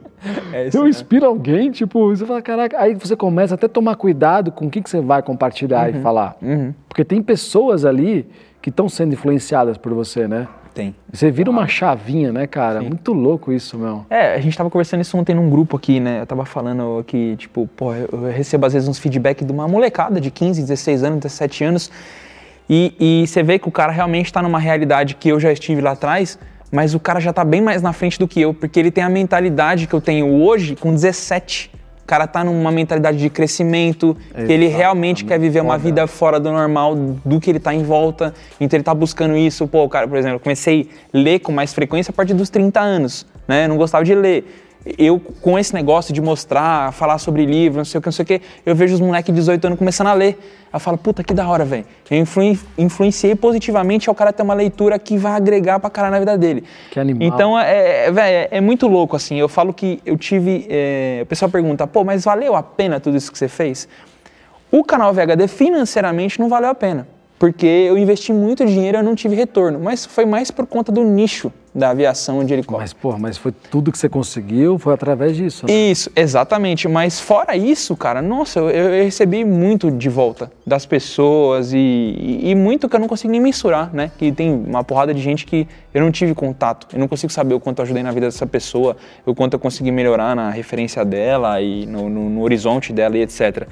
É isso eu né? inspiro alguém, tipo, você fala, caraca, aí você começa até a tomar cuidado com o que, que você vai compartilhar uhum, e falar. Uhum. Porque tem pessoas ali que estão sendo influenciadas por você, né? Tem. Você vira uma chavinha, né, cara? Sim. Muito louco isso, meu. É, a gente tava conversando isso ontem num grupo aqui, né? Eu tava falando que, tipo, pô, eu recebo às vezes uns feedback de uma molecada de 15, 16 anos, 17 anos. E, e você vê que o cara realmente está numa realidade que eu já estive lá atrás, mas o cara já tá bem mais na frente do que eu, porque ele tem a mentalidade que eu tenho hoje com 17 o cara tá numa mentalidade de crescimento, Exato. que ele realmente quer viver uma vida fora do normal, do que ele tá em volta. Então ele tá buscando isso. Pô, cara, por exemplo, eu comecei a ler com mais frequência a partir dos 30 anos, né? Eu não gostava de ler eu, com esse negócio de mostrar, falar sobre livro, não sei o que, não sei o que, eu vejo os moleques de 18 anos começando a ler. Eu falo, puta, que da hora, velho. Eu influ influenciei positivamente ao cara ter uma leitura que vai agregar pra caralho na vida dele. Que animal. Então, é, é, é, é muito louco, assim. Eu falo que eu tive. É, o pessoal pergunta, pô, mas valeu a pena tudo isso que você fez? O canal VHD financeiramente não valeu a pena porque eu investi muito dinheiro e eu não tive retorno. Mas foi mais por conta do nicho da aviação de helicóptero. Mas, pô, mas foi tudo que você conseguiu, foi através disso, né? Isso, exatamente. Mas fora isso, cara, nossa, eu, eu recebi muito de volta das pessoas e, e, e, muito que eu não consigo nem mensurar, né? Que tem uma porrada de gente que eu não tive contato. Eu não consigo saber o quanto eu ajudei na vida dessa pessoa, o quanto eu consegui melhorar na referência dela e no, no, no horizonte dela e etc.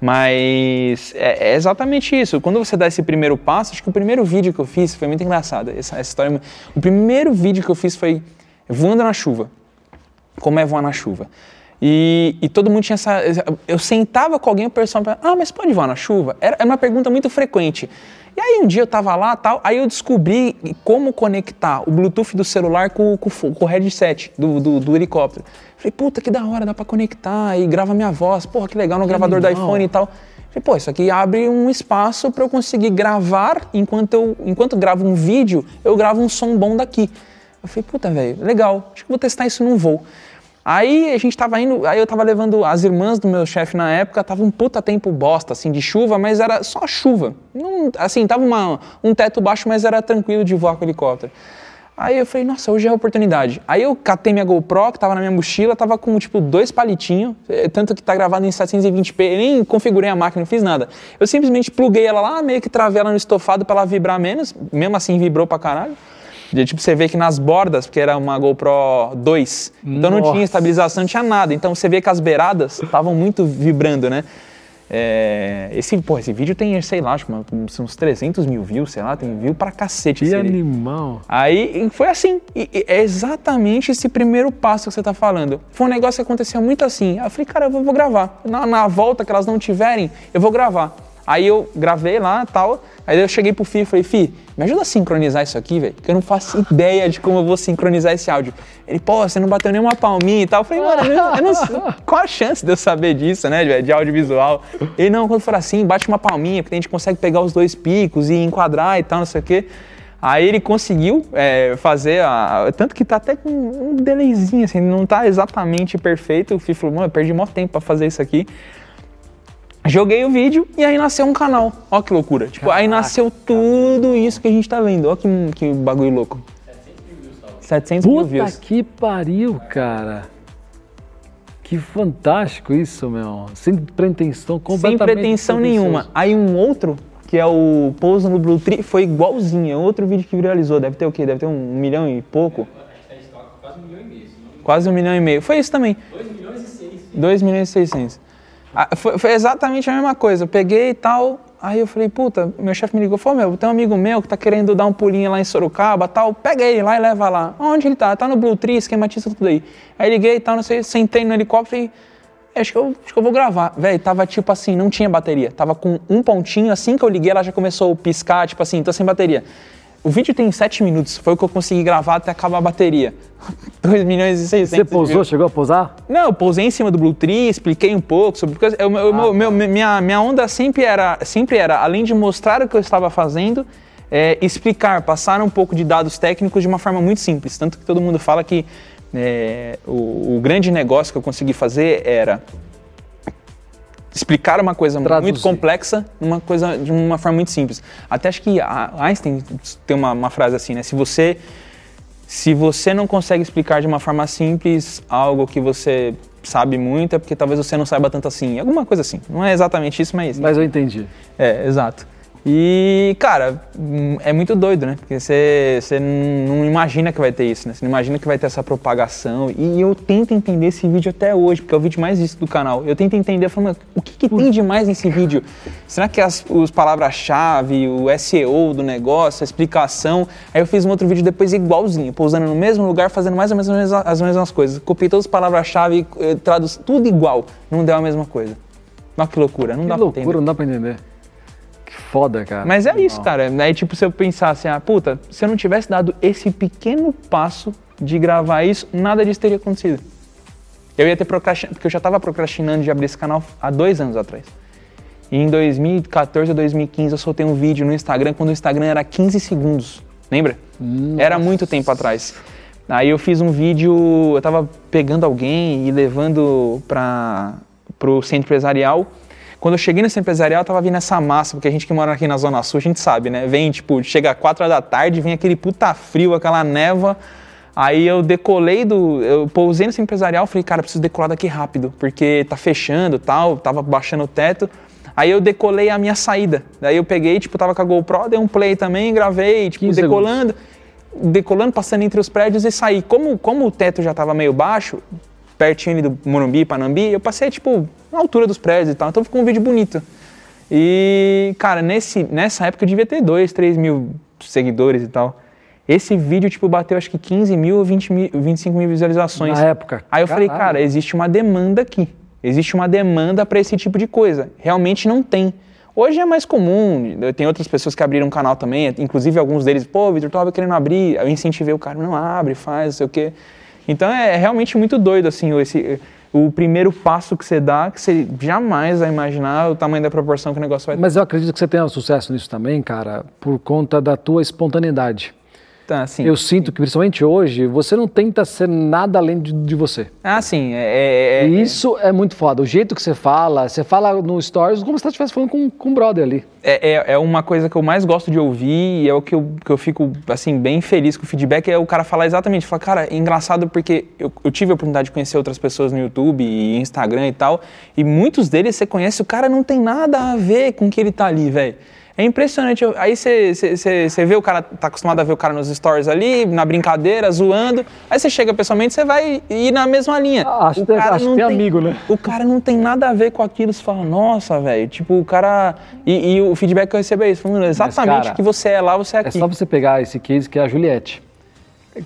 Mas é, é, exatamente isso. Quando você dá esse primeiro passo, acho que o primeiro vídeo que eu fiz foi muito engraçado. Essa, essa história. O primeiro vídeo que eu fiz foi voando na chuva. Como é voar na chuva. E, e, todo mundo tinha essa. Eu sentava com alguém, o pessoal ah, mas pode voar na chuva? Era, era uma pergunta muito frequente. E aí um dia eu tava lá tal, aí eu descobri como conectar o Bluetooth do celular com, com, com o headset do, do, do, helicóptero. Falei, puta, que da hora, dá pra conectar e grava minha voz. Porra, que legal no que gravador do iPhone e tal. Falei, pô, isso aqui abre um espaço para eu conseguir gravar enquanto eu enquanto gravo um vídeo, eu gravo um som bom daqui. Eu falei, puta, velho, legal, acho que vou testar isso num voo. Aí a gente tava indo, aí eu tava levando as irmãs do meu chefe na época, tava um puta tempo bosta, assim, de chuva, mas era só chuva. Não, assim, tava uma, um teto baixo, mas era tranquilo de voar com o helicóptero. Aí eu falei, nossa, hoje é a oportunidade. Aí eu catei minha GoPro, que tava na minha mochila, tava com, tipo, dois palitinhos, eh, tanto que tá gravado em 720p, eu nem configurei a máquina, não fiz nada. Eu simplesmente pluguei ela lá, meio que travei ela no estofado para ela vibrar menos, mesmo assim vibrou pra caralho. De, tipo, você vê que nas bordas, porque era uma GoPro 2, então não Nossa. tinha estabilização, não tinha nada. Então você vê que as beiradas estavam muito vibrando, né? É, esse, pô, esse vídeo tem, sei lá, acho que uns 300 mil views, sei lá, tem view pra cacete. Que animal. Aí e foi assim. E, e é exatamente esse primeiro passo que você tá falando. Foi um negócio que aconteceu muito assim. Eu falei, cara, eu vou, vou gravar. Na, na volta que elas não tiverem, eu vou gravar. Aí eu gravei lá e tal. Aí eu cheguei pro Fih e falei, Fih, me ajuda a sincronizar isso aqui, velho. Que eu não faço ideia de como eu vou sincronizar esse áudio. Ele, pô, você não bateu nenhuma palminha e tal. Eu falei, mano, eu não, sei. Qual a chance de eu saber disso, né, velho, de audiovisual? Ele, não, quando for assim, bate uma palminha, porque a gente consegue pegar os dois picos e enquadrar e tal, não sei o quê. Aí ele conseguiu é, fazer, a, tanto que tá até com um delayzinho, assim, não tá exatamente perfeito. O Fih falou, mano, eu perdi maior tempo pra fazer isso aqui. Joguei o vídeo e aí nasceu um canal. Ó que loucura. Tipo, aí nasceu tudo isso que a gente tá vendo. Ó que, que bagulho louco. 700 mil Puta views. que pariu, cara. Que fantástico isso, meu. Sem pretensão, Sem completamente pretensão despretensioso. nenhuma. Aí um outro, que é o Pouso no Blue Tree, foi igualzinho. É outro vídeo que viralizou. Deve ter o quê? Deve ter um milhão e pouco. Quase um milhão e meio. Foi isso também. 2 milhões e 600. 2 milhões e 600. Ah, Foi, foi exatamente a mesma coisa. Eu peguei e tal. Aí eu falei, puta, meu chefe me ligou, falou, meu, tem um amigo meu que tá querendo dar um pulinho lá em Sorocaba tal, pega ele lá e leva lá. Onde ele tá? Tá no Blue Tree, esquematiza tudo aí. Aí liguei e tal, não sei, sentei no helicóptero e acho que eu, acho que eu vou gravar. Véi, tava tipo assim, não tinha bateria. Tava com um pontinho, assim que eu liguei, ela já começou a piscar, tipo assim, tô sem bateria. O vídeo tem 7 minutos, foi o que eu consegui gravar até acabar a bateria. [laughs] 2 milhões e 600 Você pousou, views. chegou a pousar? Não, eu pousei em cima do Blue Tree, expliquei um pouco sobre coisa. Eu, eu- meu- meu- minha, minha onda sempre era, sempre era, além de mostrar o que eu estava fazendo, é, explicar, passar um pouco de dados técnicos de uma forma muito simples. Tanto que todo mundo fala que é, o, o grande negócio que eu consegui fazer era explicar uma coisa muito Traduzir. complexa numa coisa de uma forma muito simples. Até acho que Einstein tem uma, uma frase assim, né? Se você se você não consegue explicar de uma forma simples algo que você sabe muito, é porque talvez você não saiba tanto assim. Alguma coisa assim. Não é exatamente isso, mas. Mas eu entendi. É, exato. E, cara, hum, é muito doido, né? Porque você você não imagina que vai ter isso, né? Você não imagina que vai ter essa propagação. E eu tento entender esse vídeo até hoje, porque é o vídeo mais visto do canal. Eu tento entender, "Mas o que, que tem de mais nesse vídeo? Será que as os palavras-chave, o SEO do negócio, a explicação? Aí eu fiz um outro vídeo depois igualzinho, pousando no mesmo lugar, fazendo mais ou menos as mesmas- as mesmas coisas. Copiei todas as palavras-chave, eh, traduz tudo igual. Não deu a mesma coisa. Olha que loucura, não Que dá pra entender. loucura, não dá pra entender. Que foda, cara. Mas é Animal. isso, cara. Aí, tipo, se eu pensar assim, ah, puta, se eu não tivesse dado esse pequeno passo de gravar isso, nada disso teria acontecido. Eu ia ter procrastinado, porque eu já tava procrastinando de abrir esse canal há dois anos atrás. E em 2014 ou 2015 eu soltei um vídeo no Instagram quando o Instagram era 15 segundos. Lembra? Era muito tempo atrás. Aí eu fiz um vídeo, eu tava pegando alguém e levando para pro centro empresarial. Quando eu cheguei centro empresarial, tava vindo essa massa, porque a gente que mora aqui na Zona Sul, a gente sabe, né? Vem, tipo, chega às 4 horas da tarde, vem aquele puta frio, aquela névoa. Aí eu decolei do. Eu pousei centro empresarial, falei, cara, preciso decolar daqui rápido, porque tá fechando tal, tava baixando o teto. Aí eu decolei a minha saída. Daí eu peguei, tipo, tava com a GoPro, dei um play também, gravei, tipo, 15 decolando, decolando, passando entre os prédios e saí. Como, como o teto já tava meio baixo, pertinho ali do Morumbi, Panambi, eu passei, tipo, na altura dos prédios e tal. Então ficou um vídeo bonito. E, cara, nesse, nessa época eu devia ter 2, 3 mil seguidores e tal. Esse vídeo, tipo, bateu acho que 15 mil ou 20 mil, 25 mil visualizações. Na época. Aí eu falei, Caralho. cara, existe uma demanda aqui. Existe uma demanda para esse tipo de coisa. Realmente não tem. Hoje é mais comum, tem outras pessoas que abriram um canal também, inclusive alguns deles, pô, Vitor, tava querendo abrir, eu incentivei o cara, não abre, faz, não sei o quê. Então é realmente muito doido, assim, esse, o primeiro passo que você dá, que você jamais vai imaginar o tamanho da proporção que o negócio vai ter. Mas eu acredito que você tenha sucesso nisso também, cara, por conta da tua espontaneidade. Tá, assim. Eu sinto que, principalmente hoje, você não tenta ser nada além de, de você. Ah, sim. É, é- é- E isso é muito foda. O jeito que você fala, você fala no Stories como se você estivesse falando com, com um brother ali. é, é, é uma coisa que eu mais gosto de ouvir e é o que eu, que eu fico, assim, bem feliz com o feedback, é o cara falar exatamente, falar, cara, é engraçado porque eu, eu tive a oportunidade de conhecer outras pessoas no YouTube e Instagram e tal, e muitos deles você conhece, o cara não tem nada a ver com o que ele tá ali, velho. É impressionante. Aí você- vê o cara, tá acostumado a ver o cara nos stories ali, na brincadeira, zoando. Aí você chega pessoalmente, você vai ir na mesma linha. Ah, acho O cara acho não tem amigo, né? O cara não tem nada a ver com aquilo. Você fala, nossa, velho. Tipo, o cara. E, e o feedback que eu recebo é isso. Falando exatamente cara, que você é lá, você é É aqui. só você pegar esse case que é a Juliette. É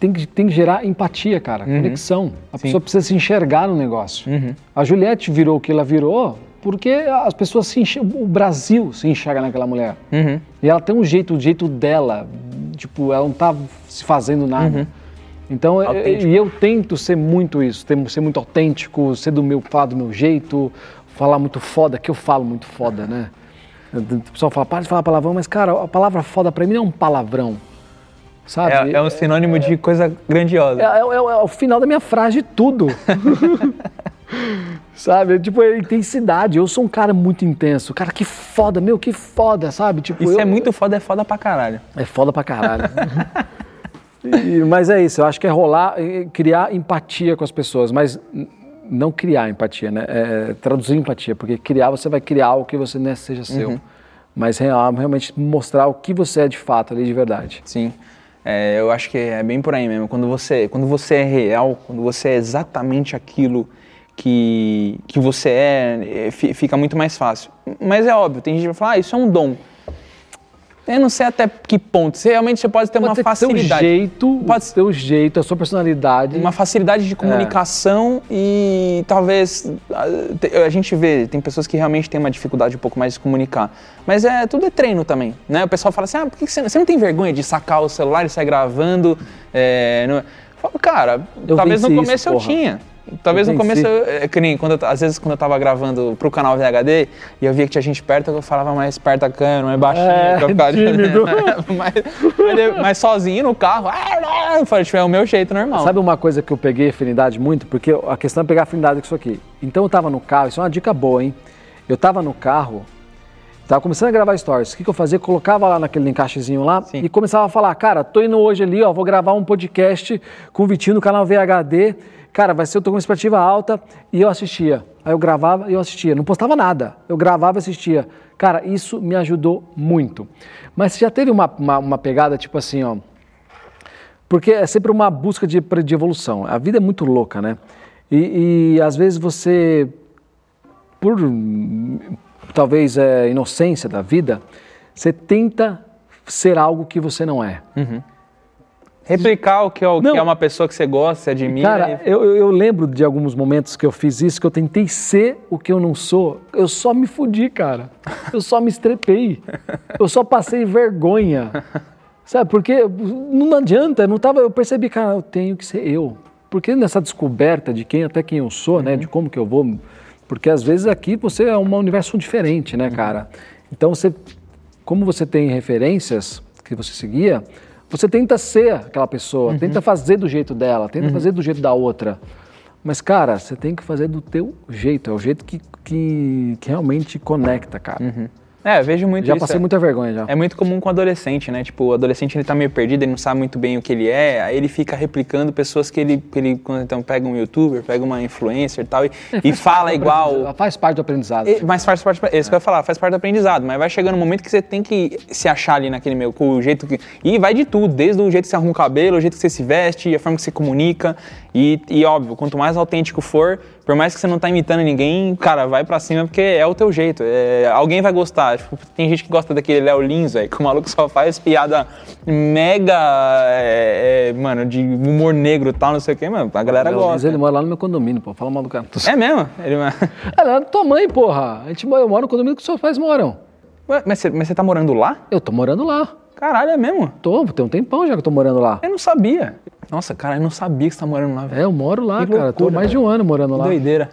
Tem que, tem que gerar empatia, cara, conexão. A pessoa precisa se enxergar no negócio. A Juliette virou o que ela virou porque as pessoas se enxergam, o Brasil se enxerga naquela mulher. Uhum. E ela tem um jeito, o jeito dela, tipo, ela não tá se fazendo nada. Então, é- Autêntico. e eu tento ser muito isso, ser muito autêntico, ser do meu, falar do meu jeito, falar muito foda, que eu falo muito foda, né? O pessoal fala, para de falar palavrão, mas, cara, a palavra foda pra mim não é um palavrão, sabe? É, é um sinônimo de coisa grandiosa. É, é- é- é o final da minha frase de tudo. [laughs] sabe? Tipo, é intensidade. Eu sou um cara muito intenso. Cara, que foda, meu, que foda, sabe? Tipo, Isso eu- é muito foda, é foda pra caralho. é foda pra caralho. E- mas é isso, eu acho que é rolar, é, criar empatia com as pessoas, mas não criar empatia, né? É traduzir empatia, porque criar você vai criar algo que você não seja seu. Mas real- realmente mostrar o que você é de fato ali de verdade. Sim. É, eu acho que é bem por aí mesmo. Quando você, quando você é real, quando você é exatamente aquilo que, que você é, é, fi- fica muito mais fácil. Mas é óbvio, tem gente que vai falar, ah, isso é um dom. Eu não sei até que ponto. Você realmente você pode ter uma Pode ter facilidade. teu jeito, Pode- teu jeito, a sua personalidade. uma facilidade de comunicação e talvez a, te- a gente vê, tem pessoas que realmente têm uma dificuldade um pouco mais de comunicar. Mas é tudo é treino também, né? O pessoal fala assim, ah, por que você, você não tem vergonha de sacar o celular e sair gravando? É, não- Eu falo, cara, Eu talvez no venci isso, começo eu tinha. Talvez no começo, eu, é, que nem quando eu, às vezes quando eu tava gravando pro canal VHD e eu via que tinha gente perto, eu falava mais perto da câmera, mais baixinho, É, [laughs] ficar tímido. [laughs] mas, mas- mas sozinho no carro, falei, tipo, é o meu jeito normal. Sabe uma coisa que eu peguei afinidade muito? Porque a questão é pegar afinidade com isso aqui. Então eu tava no carro, isso é uma dica boa, hein? Eu tava no carro, tava começando a gravar stories. O que, que eu fazia? Colocava lá naquele encaixezinho lá Sim. e começava a falar, cara, tô indo hoje ali, ó, vou gravar um podcast com o Vitinho no canal VHD. Cara, vai ser, eu tô com uma expectativa alta e eu assistia. Aí eu gravava e eu assistia. Não postava nada. Eu gravava e assistia. Cara, isso me ajudou muito. Mas já teve uma, uma, uma pegada tipo assim, ó. Porque é sempre uma busca de, de evolução. A vida é muito louca, né? E, e, às vezes você, por talvez é, inocência da vida, você tenta ser algo que você não é. Replicar o que é, o que é uma pessoa que você gosta, você admira. Cara, e- eu, eu- lembro de alguns momentos que eu fiz isso, que eu tentei ser o que eu não sou. Eu só me fudi, cara. Eu só me estrepei. Eu só passei vergonha. Sabe, porque não adianta, não tava, eu percebi, cara, eu tenho que ser eu. Porque nessa descoberta de quem até quem eu sou, né, de como que eu vou, porque às vezes aqui você é um universo diferente, né, cara? Então você, como você tem referências que você seguia, você tenta ser aquela pessoa, tenta fazer do jeito dela, tenta fazer do jeito da outra. Mas, cara, você tem que fazer do teu jeito, é o jeito que, que, que realmente conecta, cara. É, vejo muito Já isso. passei é. muita vergonha já. É muito comum com o adolescente, né? Tipo, o adolescente ele tá meio perdido, ele não sabe muito bem o que ele é, aí ele fica replicando pessoas que ele, que ele quando então pega um youtuber, pega uma influencer e tal, e, e [laughs] fala igual. Faz parte do aprendizado. E- Mas faz parte, é isso que eu ia falar, faz parte do aprendizado, mas vai chegando um momento que você tem que se achar ali naquele meio, com o jeito que. E vai de tudo, desde o jeito que você arruma o cabelo, o jeito que você se veste, a forma que você comunica. E, e óbvio, quanto mais autêntico for, por mais que você não tá imitando ninguém, cara, vai pra cima porque é o teu jeito. é- alguém vai gostar. Tipo, tem gente que gosta daquele Léo Lins, velho, que o maluco só faz piada mega, é, é, mano, de humor negro e tal, não sei o quê, mano. A galera Léo gosta. Lins, ele mora lá no meu condomínio, pô. Fala mal do cara. É mesmo? Ele... É lá da tua mãe, porra. A gente, mora- eu moro no condomínio que seus pais moram. Ué, mas, você, tá morando lá? Eu tô morando lá. Caralho, é mesmo? Tô, tem um tempão já que eu tô morando lá. Eu não sabia. Nossa, cara, eu não sabia que você tá morando lá, velho. É, eu moro lá, Que cara. tô loucura, mais de um ano morando Que lá. doideira.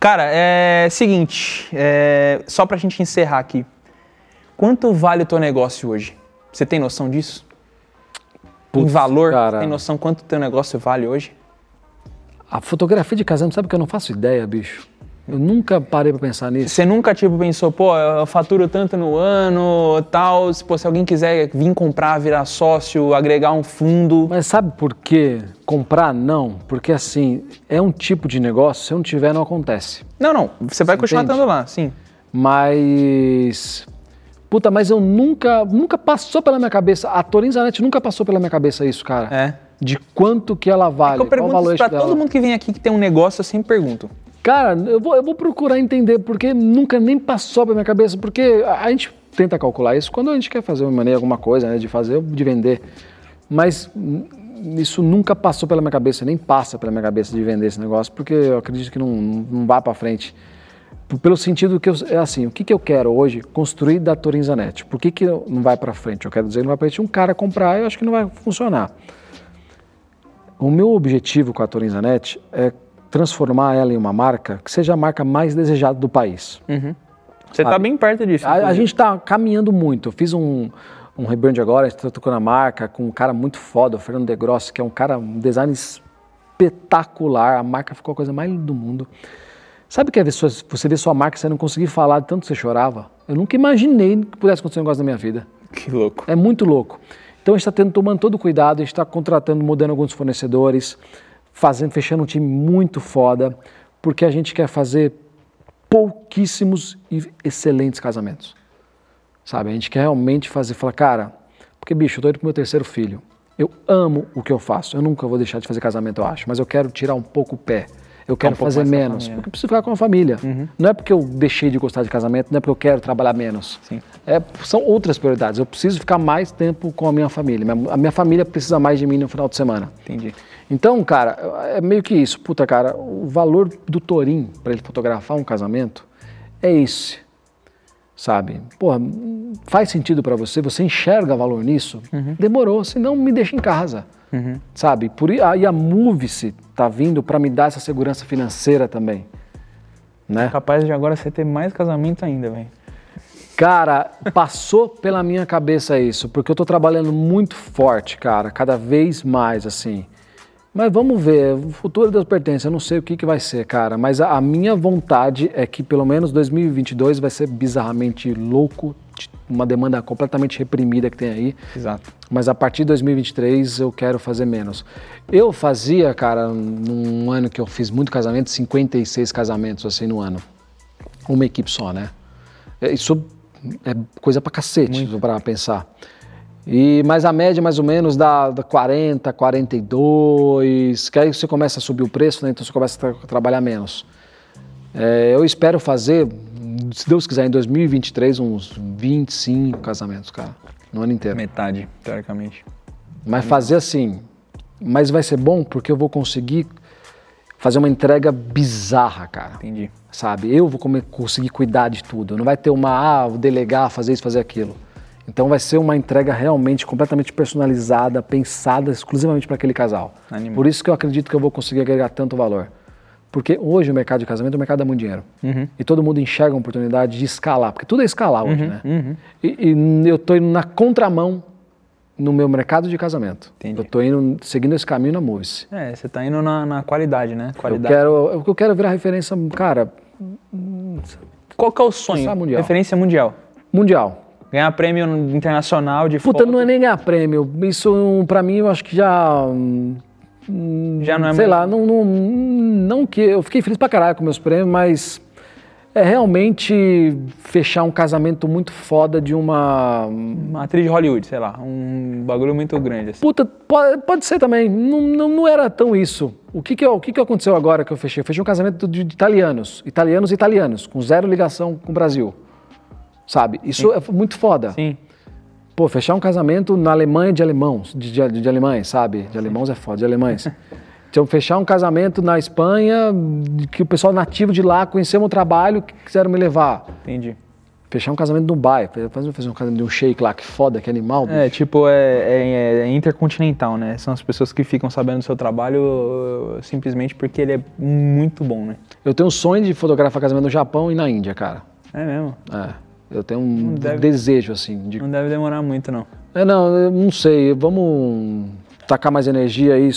Cara, é seguinte, é, só pra gente encerrar aqui. Quanto vale o teu negócio hoje? Você tem noção disso? em Putz, valor? cara. Tem noção quanto teu negócio vale hoje? A fotografia de casamento, sabe que eu não faço ideia, bicho? Eu nunca parei pra pensar nisso. Você nunca, tipo, pensou, pô, eu faturo tanto no ano, tal, se, pô, se alguém quiser vir comprar, virar sócio, agregar um fundo... Mas sabe por que comprar não? Porque assim, é um tipo de negócio, se eu não tiver, não acontece. Não, não, você vai continuar entende? estando lá, sim. Mas. Puta, mas eu nunca. Nunca passou pela minha cabeça. A Torin Zanetti nunca passou pela minha cabeça isso, cara. É. De quanto que ela vale. eu qual o pergunto valor pra dela. todo mundo que vem aqui que tem um negócio, eu sempre pergunto. Cara, eu vou, eu vou procurar entender, porque nunca nem passou pela minha cabeça, porque a, a gente tenta calcular isso quando a gente quer fazer uma maneira, alguma coisa, né, de fazer de vender. Mas isso nunca passou pela minha cabeça, nem passa pela minha cabeça de vender esse negócio, porque eu acredito que não, não vai para frente. Pelo sentido que eu, é assim, o que, que eu quero hoje construir da Torin Zanetti? Por que, que não vai para frente? Eu quero dizer, não vai para frente um cara comprar, eu acho que não vai funcionar. O meu objetivo com a Torin Zanetti é transformar ela em uma marca que seja a marca mais desejada do país. Você tá bem perto disso. A, a gente está caminhando muito. Eu fiz um, um rebrand agora, a gente está tocando a marca com um cara muito foda, o Fernando De Grossi, que é um cara, um design espetacular. A marca ficou a coisa mais linda do mundo. Sabe que é você vê sua marca e você não conseguir falar de tanto que você chorava? Eu nunca imaginei que pudesse acontecer um negócio na minha vida. Que louco. É muito louco. Então a gente está tomando todo o cuidado, a gente está contratando, mudando alguns fornecedores, fazendo, fechando um time muito foda, porque a gente quer fazer pouquíssimos e excelentes casamentos. Sabe? A gente quer realmente fazer, falar, cara, porque bicho, eu tô indo pro meu terceiro filho. Eu amo o que eu faço. Eu nunca vou deixar de fazer casamento, eu acho, mas eu quero tirar um pouco o pé. Eu quero um pouco fazer menos, porque eu preciso ficar com a família. Não é porque eu deixei de gostar de casamento, não é porque eu quero trabalhar menos. Sim. É, são outras prioridades. Eu preciso ficar mais tempo com a minha família. A minha família precisa mais de mim no final de semana. Entendi. Então, cara, é meio que isso. Puta, cara, o valor do Torim para ele fotografar um casamento é esse. Sabe? Porra, faz sentido para você? Você enxerga valor nisso? Demorou, senão me deixa em casa. Sabe? Por, aí a Move-se tá vindo para me dar essa segurança financeira também. Né? Capaz de agora você ter mais casamento ainda, velho. Cara, passou [laughs] pela minha cabeça isso, porque eu tô trabalhando muito forte, cara, cada vez mais, assim. Mas vamos ver, o futuro Deus pertence, eu não sei o que, que vai ser, cara, mas a, a minha vontade é que pelo menos 2022 vai ser bizarramente louco, uma demanda completamente reprimida que tem aí, Exato. mas a partir de 2023 eu quero fazer menos. Eu fazia, cara, num ano que eu fiz muito casamento, 56 casamentos assim no ano. Uma equipe só, né? É, Isso é coisa pra cacete, pra pensar. E, mas a média mais ou menos dá, dá 40, 42, que aí você começa a subir o preço, né? Então você começa a tra- trabalhar menos. É, eu espero fazer, se Deus quiser, em 2023, uns 25 casamentos, cara, no ano inteiro. Metade, teoricamente. Mas fazer assim, mas vai ser bom porque eu vou conseguir fazer uma entrega bizarra, cara. Entendi. Sabe? Eu vou come- conseguir cuidar de tudo. Não vai ter uma, ah, vou delegar, fazer isso, fazer aquilo. Então vai ser uma entrega realmente completamente personalizada, pensada exclusivamente para aquele casal. Por isso que eu acredito que eu vou conseguir agregar tanto valor. Porque hoje o mercado de casamento é um mercado dá muito dinheiro. E todo mundo enxerga uma oportunidade de escalar, porque tudo é escalar hoje, né? E, e eu estou indo na contramão no meu mercado de casamento. Entendi. Eu estou indo seguindo esse caminho na Movies. É, você tá indo na, na qualidade, né? Eu Qualidade. quero, eu, eu quero virar referência, cara, Qual que é o sonho? Mundial. Referência mundial. mundial. Ganhar prêmio internacional de Puta, foto. não é nem ganhar prêmio. Isso, pra mim, eu acho que já. hum, Já não é sei mais... lá, não, não, não que. Eu fiquei feliz pra caralho com meus prêmios, mas. É realmente fechar um casamento muito foda de uma. Uma atriz de Hollywood, sei lá. Um bagulho muito grande, assim. Puta, pode, pode ser também. Não, não, não era tão isso. O que que, eu- o que que aconteceu agora que eu fechei? Eu fechei um casamento de, de italianos. Italianos e italianos, com zero ligação com o Brasil. Sabe? Isso é muito foda. Sim. Pô, fechar um casamento na Alemanha de alemãos, de, de, de alemães, sabe? De alemãos é foda, de alemães. [laughs] Então, fechar um casamento na Espanha, que o pessoal nativo de lá conheceu meu trabalho, que quiseram me levar. Entendi. Fechar um casamento em Dubai, fazer um casamento de um shake lá, que foda, que animal. bicho. É, tipo, é, é- é intercontinental, né? São as pessoas que ficam sabendo do seu trabalho uh, simplesmente porque ele é muito bom, né? Eu tenho um sonho de fotografar casamento no Japão e na Índia, cara. É mesmo. É. Eu tenho um deve- desejo, assim, de Não deve demorar muito, não. É, não, eu não sei. Vamos. tacar mais energia e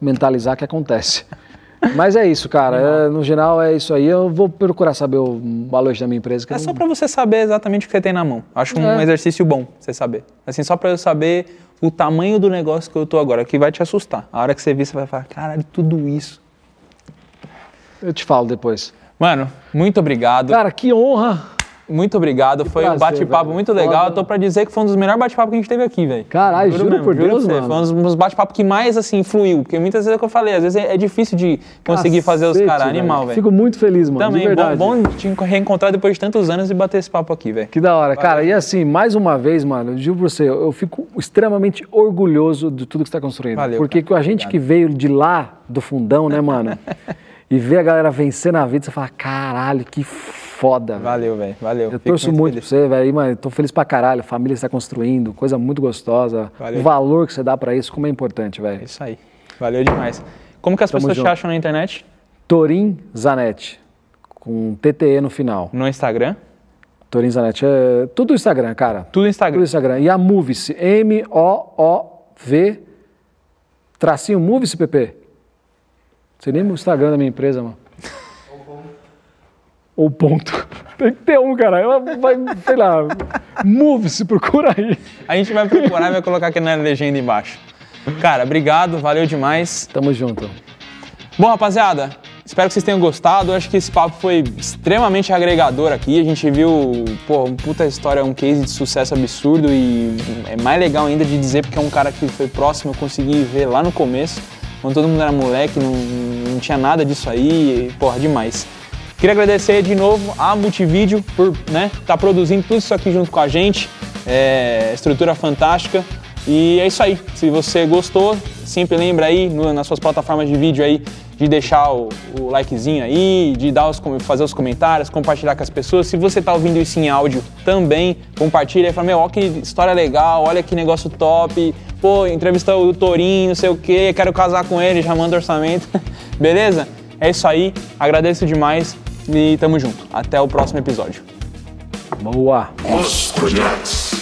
mentalizar que acontece. [laughs] Mas é isso, cara. É, no geral é isso aí. Eu vou procurar saber o valor da minha empresa. É só não- pra você saber exatamente o que você tem na mão. Acho um É. exercício bom você saber. Assim, só pra eu saber o tamanho do negócio que eu tô agora, que vai te assustar. A hora que você vir, você vai falar, caralho, tudo isso. Eu te falo depois. Mano, muito obrigado. Cara, que honra! Muito obrigado. Foi um prazer, bate-papo velho. muito legal. Foda. Eu tô pra dizer que foi um dos melhores bate-papos que a gente teve aqui, velho. Caralho, juro mesmo, por Deus, mano. Foi um dos- um bate-papos que mais, assim, fluiu. Porque muitas vezes é o que eu falei, às vezes é, é difícil de conseguir fazer os Cacete, caras animal, velho. Fico muito feliz, mano. Também, de verdade. bom, bom te reencontrar depois de tantos anos e bater esse papo aqui, velho. Que da hora. Cara, e assim, mais uma vez, mano, eu digo pra você, eu fico extremamente orgulhoso de tudo que você tá construindo. Valeu, Porque cara. a gente que veio de lá, do fundão, né, mano? [laughs] e vê a galera vencer na vida, você fala, caralho, que foda, velho. Valeu, velho. Valeu. Eu torço muito feliz. pra você, velho. Mano, tô feliz pra caralho. A família que você tá construindo, coisa muito gostosa. Valeu. O valor que você dá pra isso, como é importante, É velho. isso aí. Valeu demais. Como que as Tamo pessoas te junto. acham na internet? Torin Zanetti, com TTE no final. No Instagram? Torin Zanetti, é tudo Instagram, cara. Tudo Tudo Instagram. Instagram. E a Movice, M-O-O-V, tracinho Movice, PP. Sei nem o Instagram da minha empresa, mano. Ou ponto. [laughs] Tem que ter um, cara. Ela vai, sei lá, Movice, procura aí. A gente vai procurar e vai colocar aqui na legenda embaixo. Cara, obrigado, valeu demais. Tamo junto. Bom, rapaziada, espero que vocês tenham gostado. Eu acho que esse papo foi extremamente agregador aqui. A gente viu, pô, uma puta história, um case de sucesso absurdo e é mais legal ainda de dizer porque é um cara que foi próximo, eu consegui ver lá no começo, quando todo mundo era moleque, não, não tinha nada disso aí, e, porra, demais. Queria agradecer de novo a Multivídeo por estar né, tá produzindo tudo isso aqui junto com a gente. É, estrutura fantástica. E é isso aí. Se você gostou, sempre lembra aí no- nas suas plataformas de vídeo aí de deixar o, o likezinho aí, de dar os, fazer os comentários, compartilhar com as pessoas. Se você está ouvindo isso em áudio também, compartilha e fala, meu, ó que história legal, olha que negócio top. Pô, entrevistou o Torinho, não sei o quê, quero casar com ele, já manda orçamento. [laughs] Beleza? É isso aí. Agradeço demais e tamo junto. Até o próximo episódio. Boa. Os Podcast.